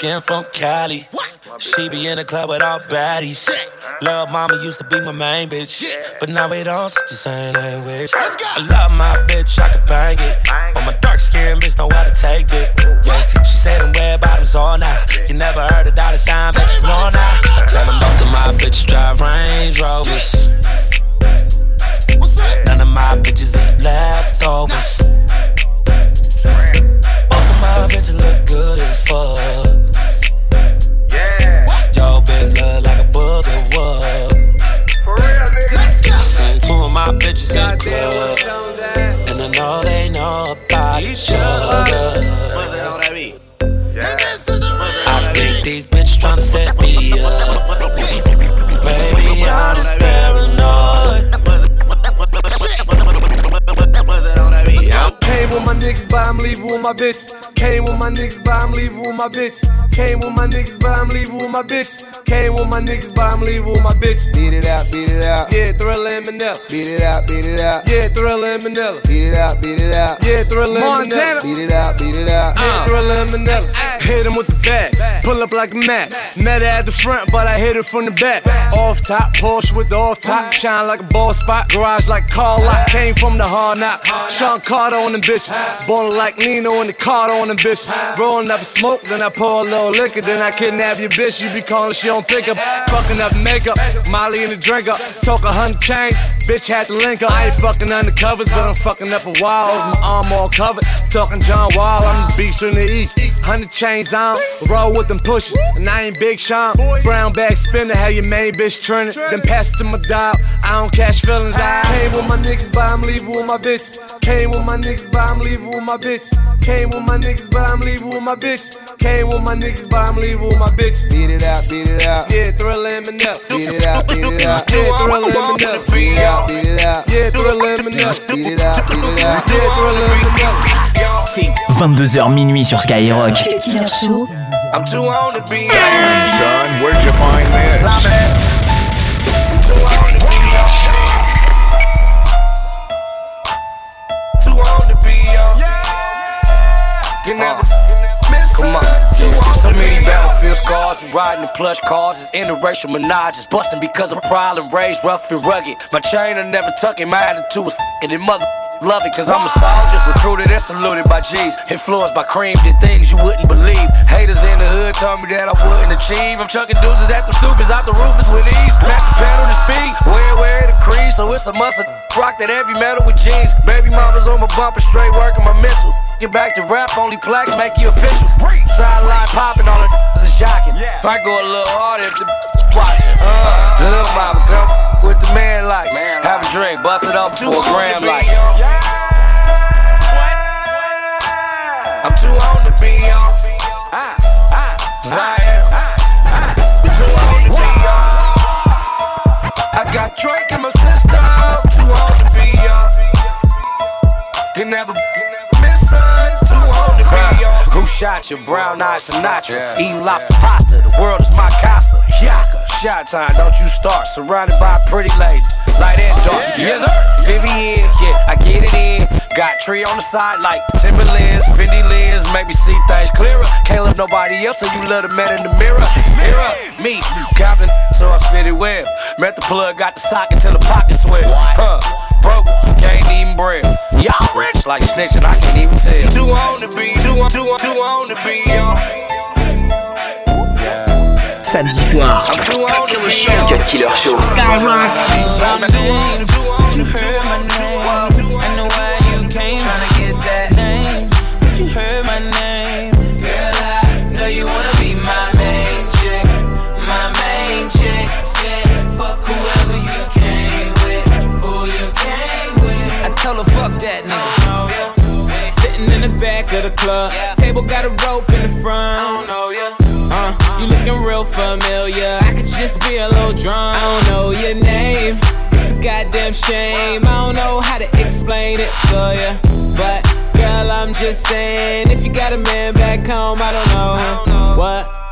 Skin from Cali. She be in the club with all baddies. Love mama used to be my main bitch. But now we don't speak the same language. I love my bitch, I can bang it. But my dark skin bitch know how to take it. Yeah, she said them red bottoms all night. You never heard a dollar sign, but you know now. I tell them both of my bitches drive Range Rovers. None of my bitches eat leftovers. Both of my bitches look good as fuck. My bitches in the club, and I know they know about each other. Came with my niggas, but I'm leaving with my bitch. Came with my niggas, but I'm leaving with my bitch. Came with my niggas, but I'm leaving with my bitch. Came with my niggas, but I'm leaving with my bitch. Beat it out, beat it out. Yeah, Thriller and Manila. Beat it out, beat it out. Yeah, Thriller and Manila. Beat it out, beat it out. Yeah, Thriller and Montana. Manila. Beat it out, beat it out. Yeah, uh. Thriller and Manila. Hit him with the bat. Pull up like a Mac. Met her at the front, but I hit her from the back. Off top, Porsche with the off top. Shine like a ball spot. Garage like Carl Lock. Came from the hard knock. Sean Carter on them bitches. Born like Nino in the car on them bitches. Rolling up a smoke, then I pour a little liquor. Then I kidnap your bitch. You be calling, she don't pick up. Fucking up makeup. Molly in the drinker. Talk a hundred chain. Bitch had to link her. I ain't fucking undercovers, but I'm fucking up a walls. My arm all covered. Talking John Wall. I'm the beast in the east. Hundred chains on. Roll with them pushing. And I ain't Big Sean. Brown bag spinner. Have your main bitch trending. Then pass it to my dog. I don't catch feelings. I came with my niggas, but I'm leaving with my bitch. Came with my niggas, but I'm leaving with my bitch. Came with my niggas, but I'm leaving with my bitch. Came with my niggas, but I'm leaving with my bitch. Beat it out, beat it out. Yeah, Thriller and Manila. Beat it out, beat it out. Yeah, Thriller and Manila. Beat it out, beat it out. Yeah, Thriller and Manila. Beat it out, beat it out. Yeah, Thriller and Manila. 22h minuit sur Skyrock. Killer Show. I'm too on to be son, where'd you find this? You never uh, Come on. Yeah. So many battlefield scars and riding in plush cars. It's interracial menages. Busting because of problem, raised rough and rugged. My chain I never tuck it. My attitude was f***ing and mother love it cause I'm a soldier. Recruited and saluted by G's. Influenced by cream, did things you wouldn't believe. Haters in the hood told me that I wouldn't achieve. I'm chucking deuces at them stupids out the roofers with ease. The pedal to speed. Wear, wear the crease. So it's a muscle rock that heavy metal with jeans. Baby mama's on my bumper, straight working my mental. Back to rap, only plaques make you official. Sideline popping, all the is shocking. If I go a little harder, if the watching. Uh, little mama, come with the man like. Have a drink, bust it up to a gram like. I'm too on to be on. Ah, ah, I am. Too on to be on. I got Drake in my system. Too on to be on. Can never Who shot you? Brown eyed Sinatra. Eating lobster pasta. The world is my casa. Yaka. Shot time, don't you start. Surrounded by pretty ladies. Light and dark. Yes, sir. Vivian, yeah, I get it in. Got tree on the side like Timberlands, Fendi lens, maybe see things clearer. Can't love nobody else, so you love the man in the mirror. Mirror, me, Compton, so I spit it well. Met the plug, got the socket till the pocket swell. Huh, broke, can't even bread. Y'all rich like snitching, I can't even tell. Too on to be, too on, too on, too on to be, y'all. Samedi soir. I'm too on to be, y'all. Cut Killer Show. Skyrock. I tell her, fuck that nigga. Sitting in the back of the club. Table got a rope in the front. I don't know ya. Uh, you looking real familiar. I could just be a little drunk. I don't know your name. It's a goddamn shame. I don't know how to explain it to ya. But, girl, I'm just saying, if you got a man back home, I don't know him. What?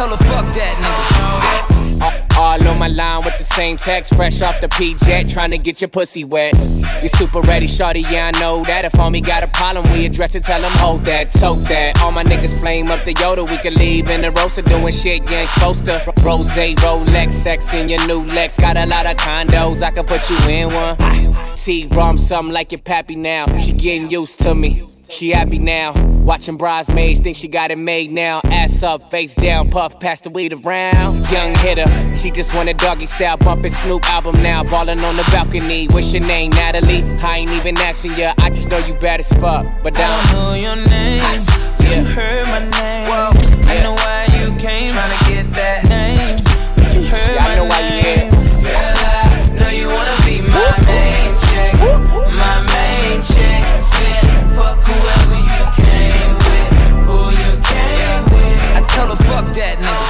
Tell her fuck that nigga. My line with the same text, fresh off the P-Jet, trying to get your pussy wet. You super ready, shorty, yeah, I know that. If homie got a problem, we address it, tell him hold that, tote that. All my niggas flame up the Yoda, we can leave in the roaster doing shit you ain't supposed to. Rose, Rolex, sex in your new Lex. Got a lot of condos, I can put you in one. T-Rom, something like your pappy now. She getting used to me. She happy now. Watching bridesmaids, think she got it made now. Ass up, face down, puff, pass the weed around. Young hitter, she just want doggy style, bumping Snoop album now. Ballin' on the balcony. What's your name, Natalie? I ain't even asking ya, I just know you bad as fuck. But I don't know your name, but you heard my name. I know why you came, tryna get that name. But you heard yeah, I know why you here. Girl, I know you wanna be my main chick, my main chick. Said fuck whoever you came with, who you came with. I tell her fuck that nigga.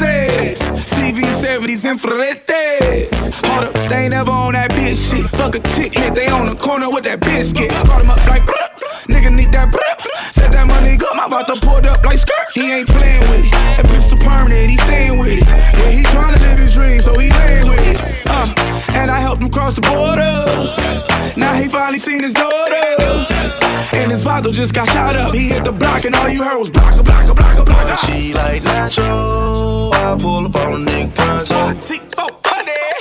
up, essays. CV70s, infraredes. Hold up, they ain't never on that bitch shit. Fuck a chick, hit they on the corner with that biscuit. Caught him up like, bruh. Nigga need that bruh. Said that money good, my vato pulled up like skirt. He ain't playing with it. That too permanent, he staying with it. Yeah, he tryna live his dream, so he laying with it. Uh, and I helped him cross the border. Now he finally seen his daughter. And just got shot up. He hit the block, and all you heard was blocka, blocka, blocka, blocka. She like Nacho. I pull up on a nigga pronto.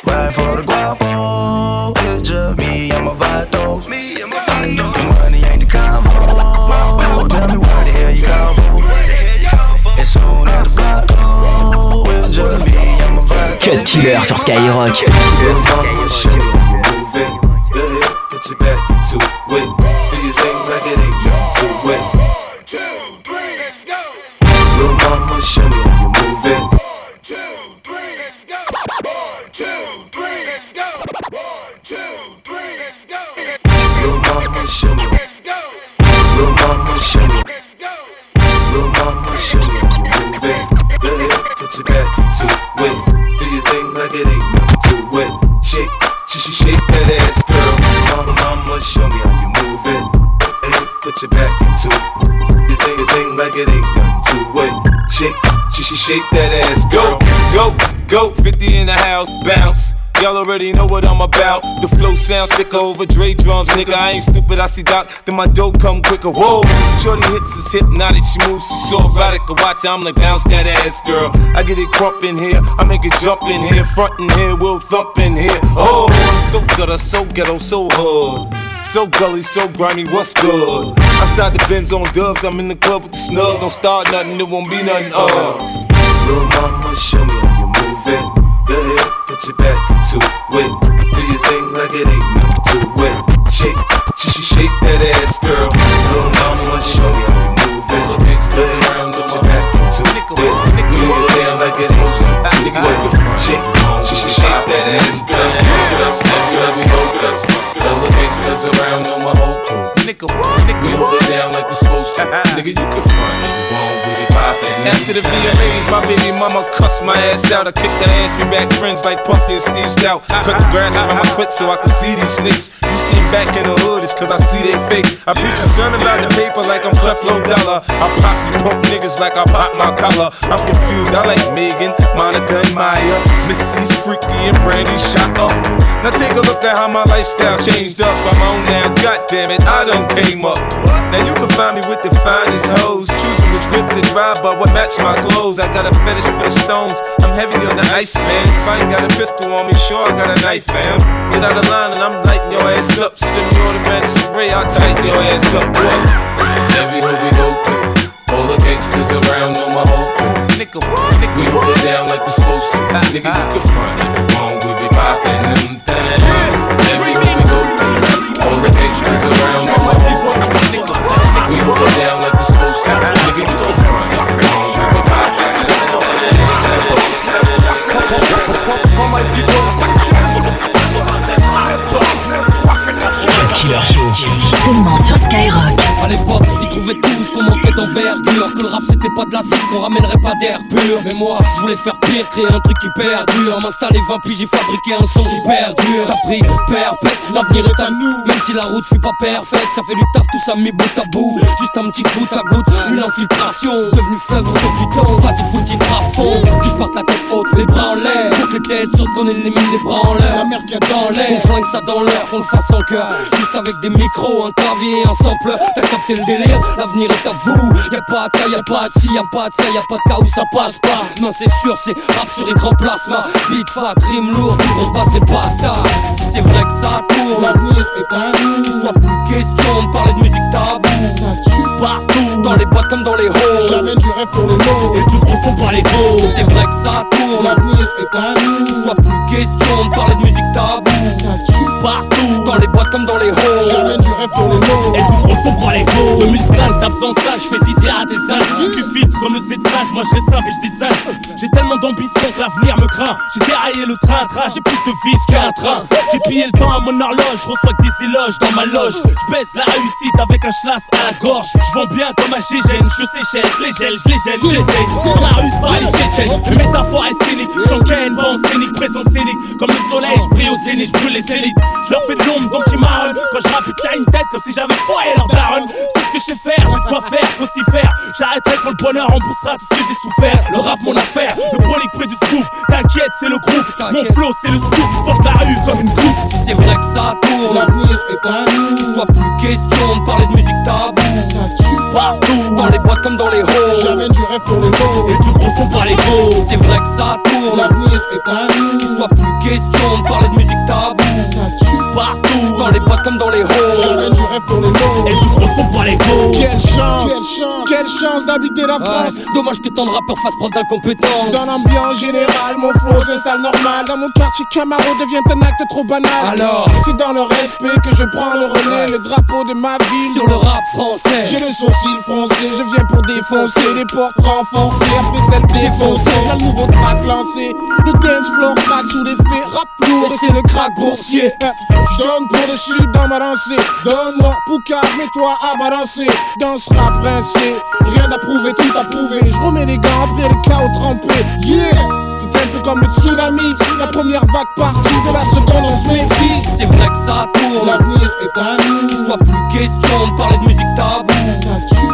Ride for the guapo. It's just me and my vato. Me and my vato. And money ain't the convo. Tell me what the hell you call for. It's on at the block. Oh, it's just me and my vato. Cut Killer sur Skyrock. Mama, show me how you move it. Go ahead, put your back into it. Nothing sh- sh- shake that ass, girl. Go, go, 50 in the house, bounce. Y'all already know what I'm about. The flow sounds sick over Dre drums, nigga. I ain't stupid, I see Doc, then my dough come quicker. Whoa, shorty hips is hypnotic, she moves, she's so erotic. I watch, I'm like, bounce that ass, girl. I get it crump in here, I make it jump in here, front in here, we'll thump in here. Oh, so gutter, so ghetto, so hood. So gully, so grimy, what's good? Outside the Benz on dubs, I'm in the club with the snug. Don't start nothing, it won't be nothing, uh. Little mama, show me how you move it. Go ahead, put your back into it. Do your thing like it ain't nothing to it. Shake, sh- sh- shake that ass, girl. Little mama, show me how you move it. Go ahead, put your back into it. Do your thing like it's supposed to. Shake, sh- sh- shake that ass, girl. Around, crew. Nigga, what? Nigga, we hold it down like we supposed to. *laughs* Nigga, you can front if you want with it poppin'. After the VMAs, my baby mama cussed my ass out. I kicked the ass, we back friends like Puffy and Steve Stoute. Cut the grass around my clit so I can see these snakes. You see see 'em back in the hood, it's cause I see they fake. I preach a sermon about the paper like I'm Creflo Dollar. I pop you punk niggas like I pop my collar. I'm confused, I like Megan, Monica, and Mya. Missy's freaky and Brandy shot up. Now take a look at how my lifestyle changed up. I'm on now, goddamn it, I done came up. Now you can find me with the finest hoes, choosing which whip to drive, but what match my clothes. I got a fetish for the stones. I'm heavy on the ice, man. If I ain't got a pistol on me, sure I got a knife, fam. Get out of line and I'm lighting your ass up. Semi-automatic spray, I'll tighten your ass up. What? Every hoe we go through, all the gangsters around know my whole crew. Nigga, what? Nigga, we hold it down like we supposed to. Ah, Nigga, you ah. can front if you want, we be poppin' them things. Every all the gangsters around my. We hold it down like we supposed to. Nigga, you front C'est seulement sur Skyrock. À l'époque, ils trouvaient tous qu'on manquait d'envergure Que le rap c'était pas de la cible, qu'on ramènerait pas d'air pur. Mais moi, je voulais faire pire, créer un truc qui perdure M'installer 20 puis j'ai fabriqué un son qui perdure T'as pris perpète, l'avenir est à nous. Même si la route fut pas parfaite, ça fait du taf, tout ça mis bout à bout. Juste un petit coup à goutte, une infiltration. Devenu fleuve au fil du temps, vas-y foutre à fond Que je parte la tête haute, les bras en l'air. Pour que les têtes sautent, qu'on élimine les bras en l'air. La mer qui a dans l'air, on flingue ça dans l'air, qu'on le fasse en cœur. Juste avec des micros, un clavier, un sampleur T'as capté le délire, l'avenir est à vous. Y'a pas de cas, y'a pas de si, y'a pas de ça, y'a pas de cas où ça passe pas. Non c'est sûr, c'est rap sur écran plasma Beat fat, rime lourd, grosse basse et basta. Si c'est vrai que ça tourne, l'avenir est à nous Soit plus question de parler de musique tabou. Ça tue partout, dans les boîtes comme dans les halls. J'amène du rêve pour les mots, et du gros son par les gros. Si c'est vrai que ça tourne, l'avenir est à nous. Soit plus question de parler de musique tabou. Ça tue partout, dans les boîtes comme dans les halls. J'amène du rêve pour les mots, et du gros son par les gros 2005, d'absence ça, je fais zizi à des âges Tu filtres comme le C5, moi je reste simple et je design J'ai tellement d'ambition que l'avenir me craint. J'ai déraillé le train, train, j'ai plus de vis qu'un train. J'ai pillé le temps à mon horloge, reçois que des éloges dans ma loge. Je baisse la réussite avec un schlass à la gorge. Je vends bien comme un gégène, je séchelle, je les gèle, je les gèle, je les Dans la rue, c'est pas les tchétchènes, le métaphore est cynique J'encaîne, bon scénique, présent scénique. Comme le soleil, je brille au zénith, je brûle les élites Je leur fais de l'ombre donc ils marronnent. Quand je rappe, ils une tête comme si j'avais foiré leur daronne. C'est ce que je sais faire, j'ai de quoi faire, faut s'y faire. J'arrêterai quand le bonheur remboursera tout ce que j'ai souffert. Le rap mon affaire, le prolique près du scoop. T'inquiète c'est le groupe, mon flow c'est le scoop. Porte la rue comme une coupe. Si c'est vrai que ça tourne, l'avenir est à nous. Soit plus question de parler de musique tabou. Ça tue partout, dans les boîtes comme dans les halls. J'amène du rêve pour les mots, et du gros son par les gros. Si c'est vrai que ça tourne, l'avenir est à nous. Soit plus question de parler de musique tabou Ça tue partout, dans les boîtes comme dans les halls. J'amène du rêve pour les mots, et du gros son par les gros Quelle chance, quelle chance. D'habiter la France. Dommage que tant de rappeurs fassent preuve d'incompétence. Dans l'ambiance générale, mon flow s'installe normal. Dans mon quartier, Camaro devient un acte trop banal. Alors C'est dans le respect que je prends le relais. Le drapeau de ma ville. Sur le rap français. J'ai le sourcil froncé, je viens pour défoncer Les portes renforcées, après celles défoncées. Y'a le nouveau track lancé. Le dance floor crack sous l'effet rap lourd. Et c'est le crack boursier Je donne pour le sud dans ma lancée. Donne-moi Pouka, mets-toi à balancer. Dans ce rap rincé, rien à prouver, tout à prouver. Je remets les gants après le chaos trempé Yeah! C'est un peu comme le tsunami, la première vague partie de la seconde on se méfie. C'est vrai que ça tourne, l'avenir est à nous. Soit plus question de parler de musique tabou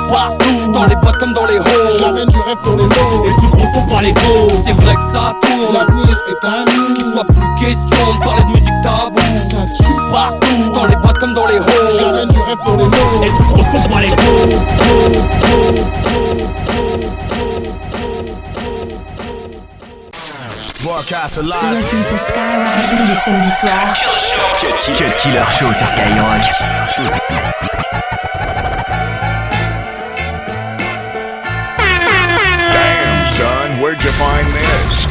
partout, dans les boîtes comme dans les halls J'amène du rêve pour les mots, et du gros son par les gros C'est vrai que ça tourne, l'avenir est à nous Soit plus question de parler de musique tabou Ça tue partout, dans les boîtes comme dans les halls J'amène du rêve pour les mots, et du gros son par les gros Broadcast live. Listen to Skyrock tous les samedis soirs. Cut Killer Show sur Skyrock. Where'd you find this?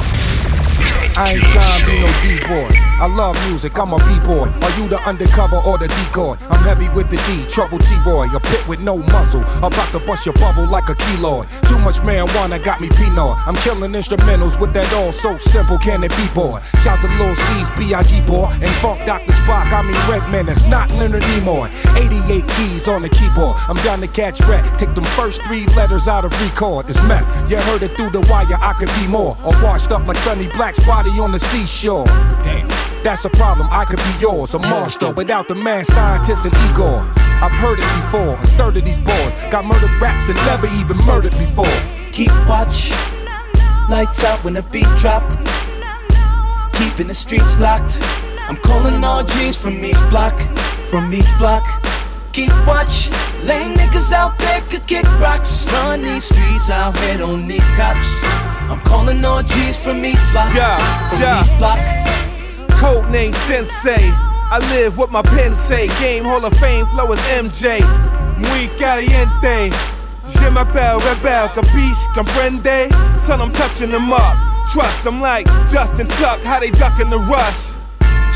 I ain't trying to be no D-boy. I love music, I'm a b-boy. Are you the undercover or the decoy? I'm heavy with the D, trouble T-boy. A pit with no muzzle, about to bust your bubble like a keloid. Too much marijuana got me penal. I'm killing instrumentals with that all so simple, can it be, boy? Shout to Lil Cease, B.I.G. boy. And Funk Dr. Spock, I mean Redman, it's not Leonard Nimoy. 88 keys on the keyboard. I'm down to catch rat. Take them first three letters out of record. It's meth. You heard it through the wire, I could be more. Or washed up like Sonny Black's body on the seashore. Damn. That's a problem, I could be yours. A monster without the man scientist and Igor. I've heard it before. A third of these boys got murdered raps and never even murdered before. Keep watch, lights out when the beat drop. Keeping the streets locked. I'm calling all G's from each block, from each block. Keep watch, lame niggas out there could kick rocks. Run these streets out here, don't need cops. I'm calling all G's from each block, Yeah, from yeah. each block. Code name Sensei. I live what my pen say. Game Hall of Fame flow is MJ. Muy caliente. Je m'appelle Rebel, capiche, comprende? Son, I'm touching them up. Trust, I'm like Justin Tuck, how they duck in the rush.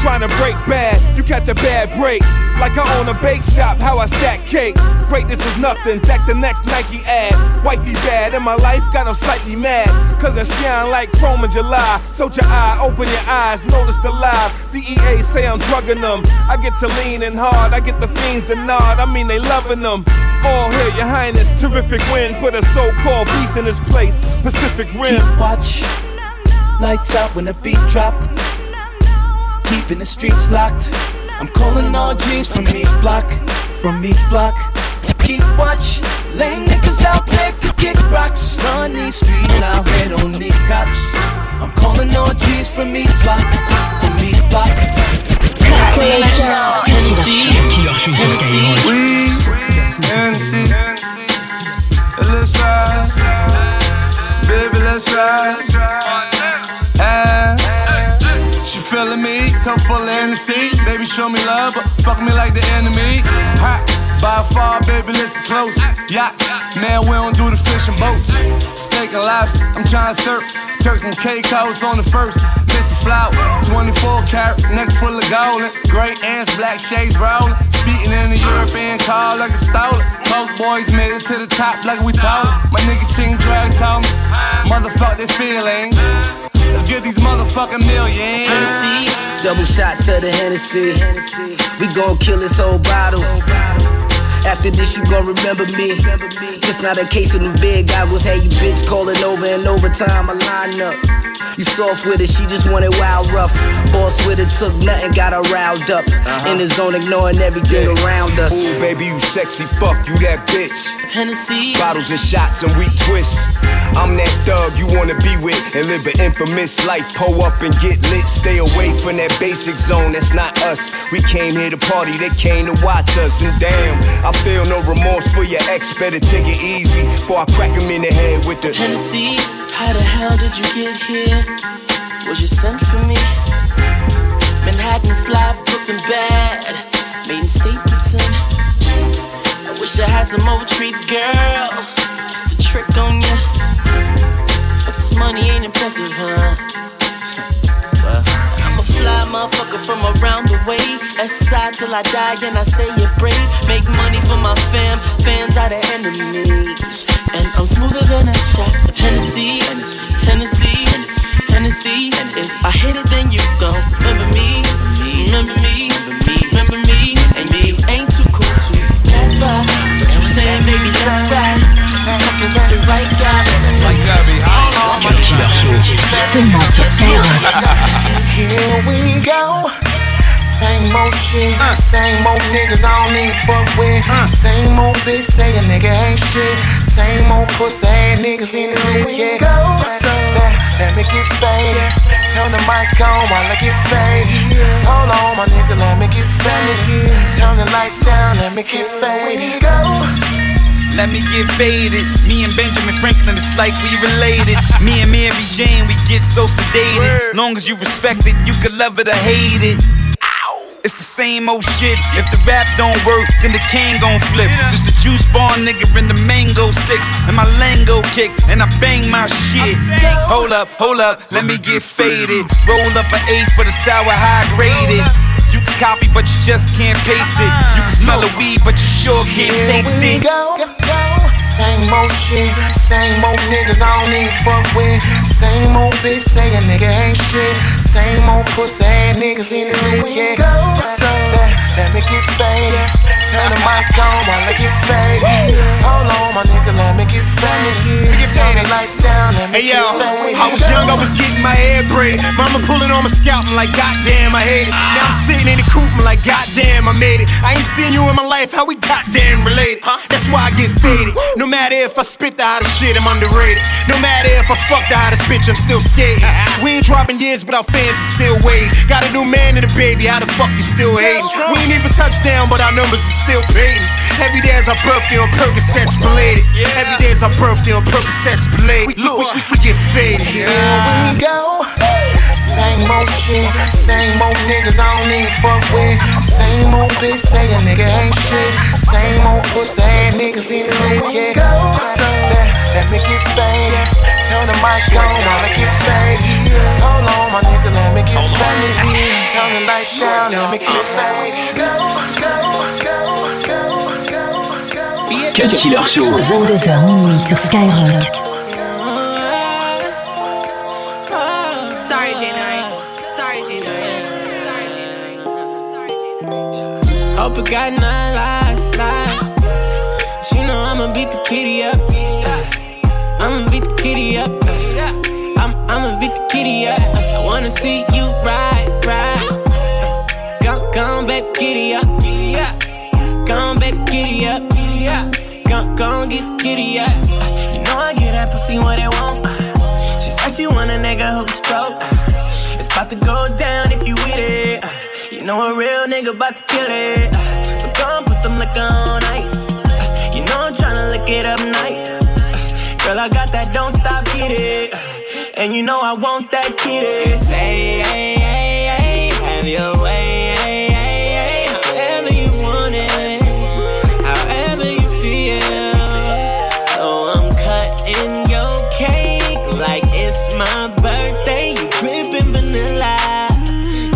Trying to break bad, you catch a bad break. Like I own a bake shop, how I stack cakes. Greatness is nothing, deck the next Nike ad. Wifey bad, and my life got them slightly mad. Cause I shine like chrome in July. So your eye, open your eyes, notice the live. DEA say I'm drugging them. I get to leaning hard, I get the fiends to nod. I mean, they loving them. All here, your highness, terrific win. Put a so called peace in this place. Pacific Rim. Keep watch, lights out when the beat drop. Keeping the streets locked. I'm calling all G's from each block, from each block. Keep watch, lame niggas out there could kick rocks. Run these streets out here, don't need cops. I'm calling all G's from each block, from each block. Hennessy, Hennessy, Weed, Hennessy. Let's rise, baby, let's rise. Feeling me, cup full of Hennessy. Baby, show me love, but fuck me like the enemy. Ha. By far, baby, listen close. Yacht, man, we don't do the fishing boats. Steak and lobster, I'm trying to surf. Turks and Caicos on the first. Mr. Flower, 24 carat, neck full of gold. Gray ants, black shades rolling. Speaking in the European car like a stolen. Coke boys made it to the top like we told. My nigga Chinx Drugz told me, motherfuck they feeling. Let's get these motherfucking millions. Hennessy, double shots of the Hennessy. We gon' kill this whole bottle. After this, you gon' remember me. It's not a case of them big goggles. Hey, you bitch calling over and over time. I line up. You soft with it, she just wanted wild rough. Boss with it, took nothing, got her riled up. Uh-huh. In the zone, ignoring everything around us. Ooh, baby, you sexy, fuck you that bitch. Hennessy. Bottles and shots and we twist. I'm that thug you wanna be with and live an infamous life. Pull up and get lit. Stay away from that basic zone, that's not us. We came here to party, they came to watch us. And damn, I feel no remorse for your ex. Better take it easy before I crack him in the head with the Hennessy, how the hell did you get here? Was you sent for me? Manhattan fly, Brooklyn bad, made in Stapleton. I wish I had some old treats, girl. Just a trick on ya. But this money ain't impressive, huh? Fly motherfucker from around the way. Aside till I die, and I say you're brave. Make money for my fam, fans are the enemies. And I'm smoother than a shot of Hennessy, Hennessy, Hennessy, Hennessy. If I hit it, then you go. remember me, remember me, remember me. And me ain't too cool to pass by. But you saying, baby, that's right. Fucking at the right time. Like that, be go. Same old niggas I don't even fuck with. Same old bitch say a nigga ain't shit. Same old pussy ass niggas in the hood, yeah. Let, let me get faded. Turn the mic on while I get faded. Hold on, my nigga, let me get faded. Turn the lights down, let me get faded. Go. Let me get faded. Me and Benjamin Franklin, it's like we related. Me and Mary Jane, we get so sedated. Long as you respect it, you can love it or hate it. It's the same old shit. If the rap don't work, then the cane gon' flip. Just a juice bar nigga in the mango six. And my lingo kick, and I bang my shit. Hold up, hold up, let me get faded. Roll up an eight for the sour high graded. You can copy, but you just can't paste it. You can smell the uh-huh. weed, but you sure can't taste Here we it. go. Same old shit, same old niggas I don't even fuck with. Same old bitch say a nigga ain't shit. Same old pussy ass niggas in the hood, yeah. So let, let me get faded. Turn the mic on while I get faded. Hold on, my nigga, let me get faded. Turn the lights down, let me Hey yo. I was young, I was getting my hair braided. Mama pulling on my scalp, I'm like, goddamn, I hate it. Now I'm sitting in the coop, I'm like, goddamn, I made it. I ain't seen you in my life, how we goddamn related. Huh? That's why I get faded. No matter if I spit the hottest shit, I'm underrated. No matter if I fuck the hottest bitch, I'm still skating. We ain't dropping years, but our fans are still waiting. Got a new man and a baby, how the fuck you still hate? We ain't even touchdown, but our numbers are still paid. Every day is our birthday on Percocets belated. Every day is our birthday on Percocets belated. We, we, we get faded. Here we go. Same old shit, same old niggas I don't even fuck with. Same old bitch say a nigga ain't shit. Same old pussy ass niggas in the hood, yeah. So let, let me get faded. Turn the mic on while I get faded. Hold on, my nigga, let me get faded. Turn the lights down, let me get faded. Go, go, go, go, go, go. Cut Killer Show. 22h minuit sur Skyrock. Sorry, J9. Sorry, J9. Sorry, J9. Hope it got nine lives, lives. She know I'ma beat the kitty up. I'ma beat the kitty up. I'm, I'ma beat the kitty up. I wanna see you ride, ride. Come, come back, kitty up. Come back, kitty up. Come, come get kitty up. You know I get that pussy when they want. She said she want a nigga who can stroke. It's about to go down if you with it. You know a real nigga about to kill it. So come put some liquor on ice. You know I'm tryna lick it up nice. Girl, I got that don't stop, it. And you know I want that kitty. Say, hey, hey, hey, have your way, however you want it, however you feel. So I'm cutting your cake like it's my birthday. You dripping vanilla.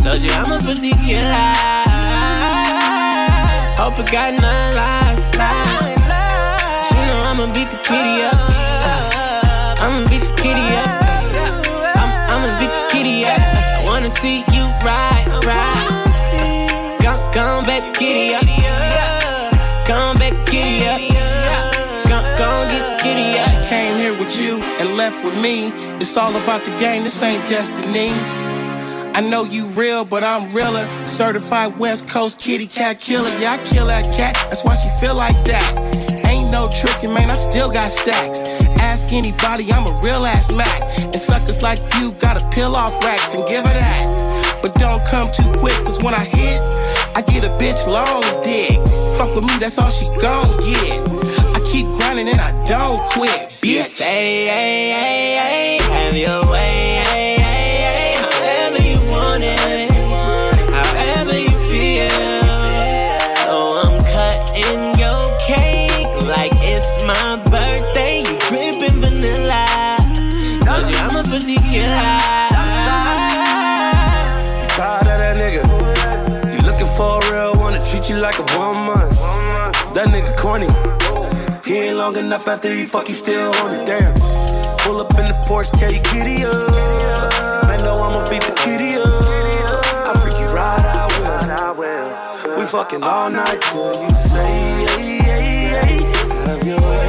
Told you I'm. Hope it got lives, lives. She know I'ma beat the kitty up. Back, kitty up. Come back, kitty up. Come, come get kitty up. She came here with you and left with me. It's all about the game, this ain't destiny. I know you real, but I'm realer. Certified West Coast kitty cat killer. Yeah, I kill that cat, that's why she feel like that. Ain't no tricking, man, I still got stacks. Ask anybody, I'm a real ass Mac. And suckers like you gotta peel off racks and give her that. But don't come too quick, cause when I hit, I get a bitch long dick. Fuck with me, that's all she gon' get. I keep grinding and I don't quit, bitch. Say, hey, hey, hey, long enough after he fuck you still on it, damn. Pull up in the Porsche, can you giddy up? Man, know I'ma beat the kitty up. I freak you right, I will. We fucking all night till you say, hey, hey, hey. Have your way,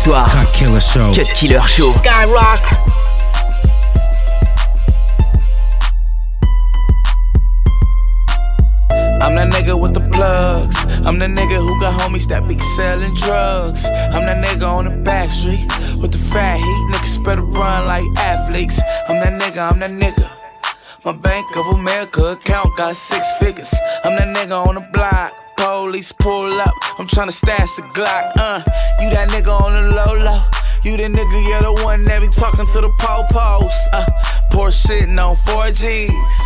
soir. Cut Killer Show. Cut Killer Show. Skyrock. I'm that nigga with the plugs. I'm the nigga who got homies that be selling drugs. I'm that nigga on the back street with the fat heat. Niggas better run like athletes. I'm that nigga, I'm that nigga. My Bank of America account got six figures. I'm that nigga on the block. Police pull up. I'm tryna stash the Glock. Uh, you that nigga on the low low. You the nigga, you're the one that be talking to the po-pos. Uh, poor shitting on 4Gs.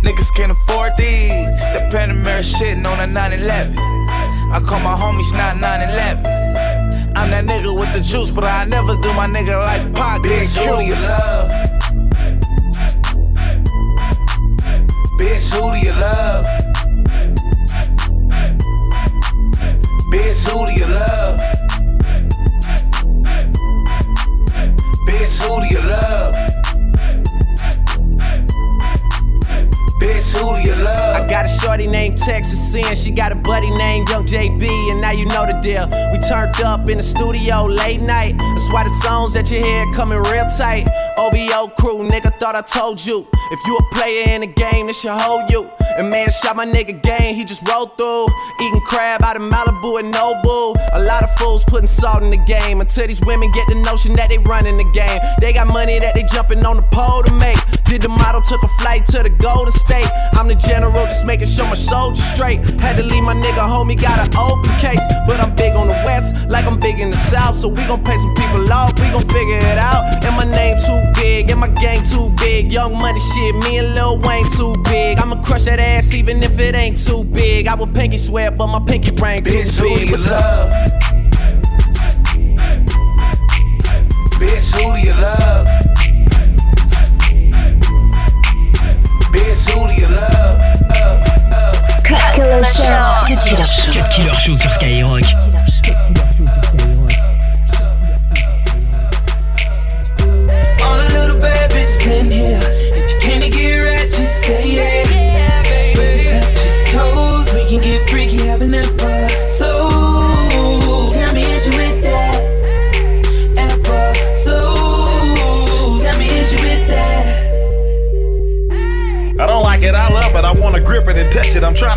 Niggas can't afford these. The Panamera shitting on a 911. I call my homies not 911. I'm that nigga with the juice, but I never do my nigga like Pac. Bitch, who do you love? Bitch, who do you love? Bitch, who do you love? Bitch, who do you love? Bitch, who do you love? I got a shorty named Texas Sin. She got a buddy named Young JB, and now you know the deal. We turned up in the studio late night. That's why the songs that you hear coming real tight. OVO crew, nigga, thought I told you. If you a player in the game, this should hold you. And man, shot my nigga game, he just rolled through. Eating crab out of Malibu and Nobu. A lot of fools putting salt in the game. Until these women get the notion that they running the game. They got money that they jumping on the pole to make. Did the model, took a flight to the Golden State. I'm the general, just making sure my soldiers straight. Had to leave my nigga homie, got an open case. But I'm big on the west, like I'm big in the south. So we gon' pay some people off, we gon' figure it out. And my name too big, and my gang too big. Young money shit, me and Lil Wayne too big. I'ma crush that ass even if it ain't too big. I would pinky swear, but my pinky ring too Bitch, who big. do you What's love? up? Bitch, who do you love? Bitch, who do you love? Cut Killer Show. Cut Killer Show. Cut Killer Show sur Skyrock.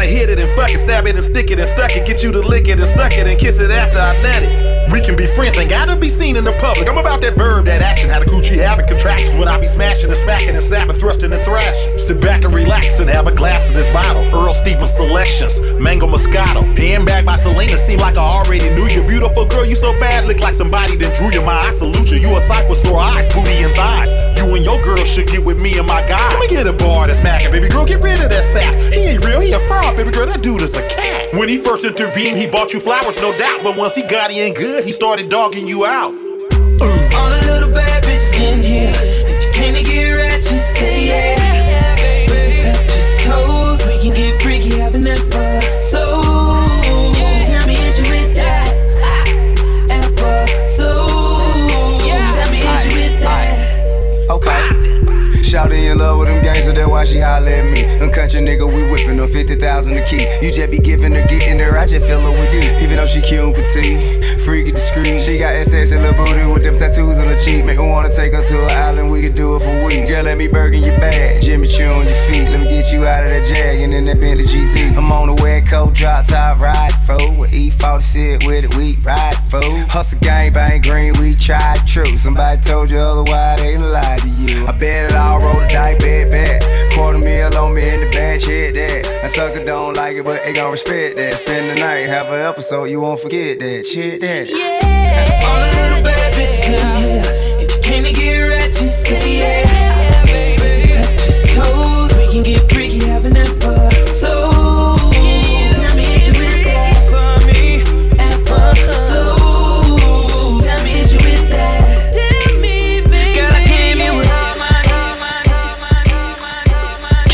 Hit it and fuck it, stab it and stick it and stuck it. Get you to lick it and suck it and kiss it after I nut it. We can be friends, ain't gotta be seen in the public. I'm about that verb, that action. How the coochie habit contractions when I be smashing and smacking and sapping, thrusting and thrashing. Sit back and relax and have a glass of this bottle. Earl Stevens selections, mango moscato. Handbag by Selena, seem like I already knew you. Beautiful girl, you so bad, look like somebody that drew you. My I salute you. You a sight for sore eyes, booty and thighs. You and your girl should get with me and my guy. Let me get a bar that's macking, baby girl. Get rid of that sap. He ain't real, he a fraud, baby girl. That dude is a cat. When he first intervened, he bought you flowers, no doubt. But once he got in good, he started dogging you out. All the little bad bitches in here. That's why she holler at me. Them country nigga, we whipping them 50,000 a key. You just be giving her, getting her, I just fill her with you. Even though she cute and petite, freaky discreet. She got SS in her booty with them tattoos on her cheek. Make her wanna take her to an island, we could do it for weeks. Girl, let me burgen your bag, Jimmy Choo on your feet. Let me get you out of that Jag and in that Bentley GT. I'm on the wet coat, drop top, ride for with E40 sit with it, we ride for. Hustle gang bang green, we tried true. Somebody told you otherwise, they lied to you. I bet it all, roll the dice, bet, bet. Quarter meal on me in the bag, hit that. A sucker don't like it, but they gon' respect that. Spend the night, have an episode, you won't forget that. Shit that. Yeah. All the little bad bitches in here. If you can't get right, just say yeah. Baby, touch your toes. We can get freaky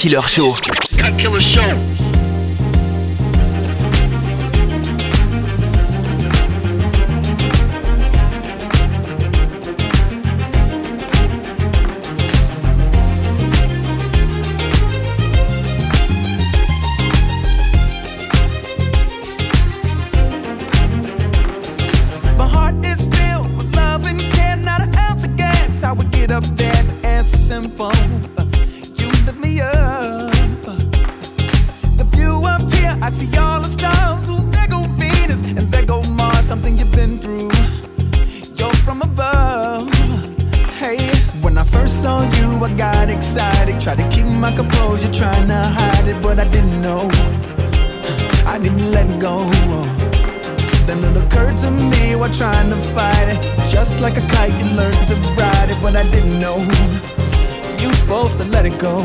Killer Show. My composure, trying to hide it, but I didn't know. I didn't let go. Then it occurred to me while trying to fight it. Just like a kite, you learned to ride it, but I didn't know. Supposed to let it go.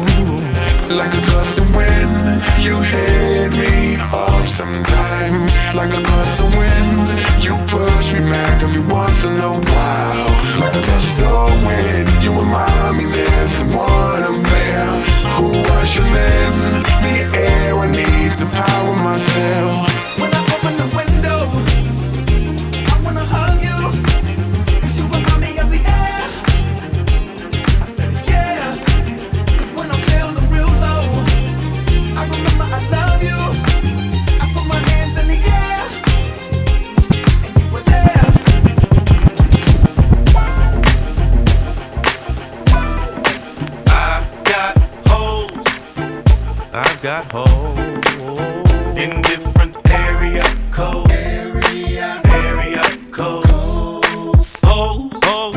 Like a gust of wind, you hit me off sometimes. Like a gust of wind, you push me back every once in a while. Like a gust of wind, you remind me there's someone up there who ushers in the air. I need to power myself. Got holes in different area codes. Area, area codes. Holes, holes,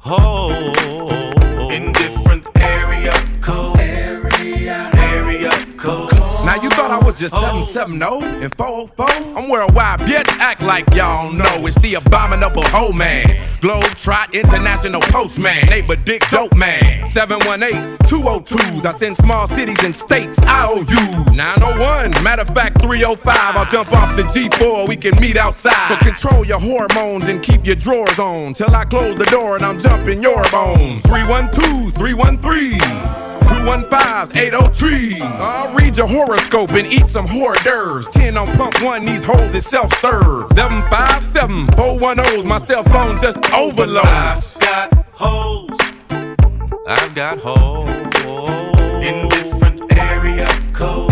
holes in different area codes. Area, area codes. Now you thought I was just 770 and 404? I'm worldwide, bitch. Act like y'all know it's the abominable hoe man. Globe Trot International Postman. Neighbor Dick Dope Man. 718s, 202s. I send small cities and states IOUs. 901, matter of fact, 305. I'll jump off the G4, we can meet outside. So control your hormones and keep your drawers on. Till I close the door and I'm jumping your bones. 312s, 313s. 215-803. I'll read your horoscope and eat some hors d'oeuvres. 10 on pump one, these hoes is self-serve. 757-410's my cell phone just overload. I've got hoes. I've got hoes. In different area codes.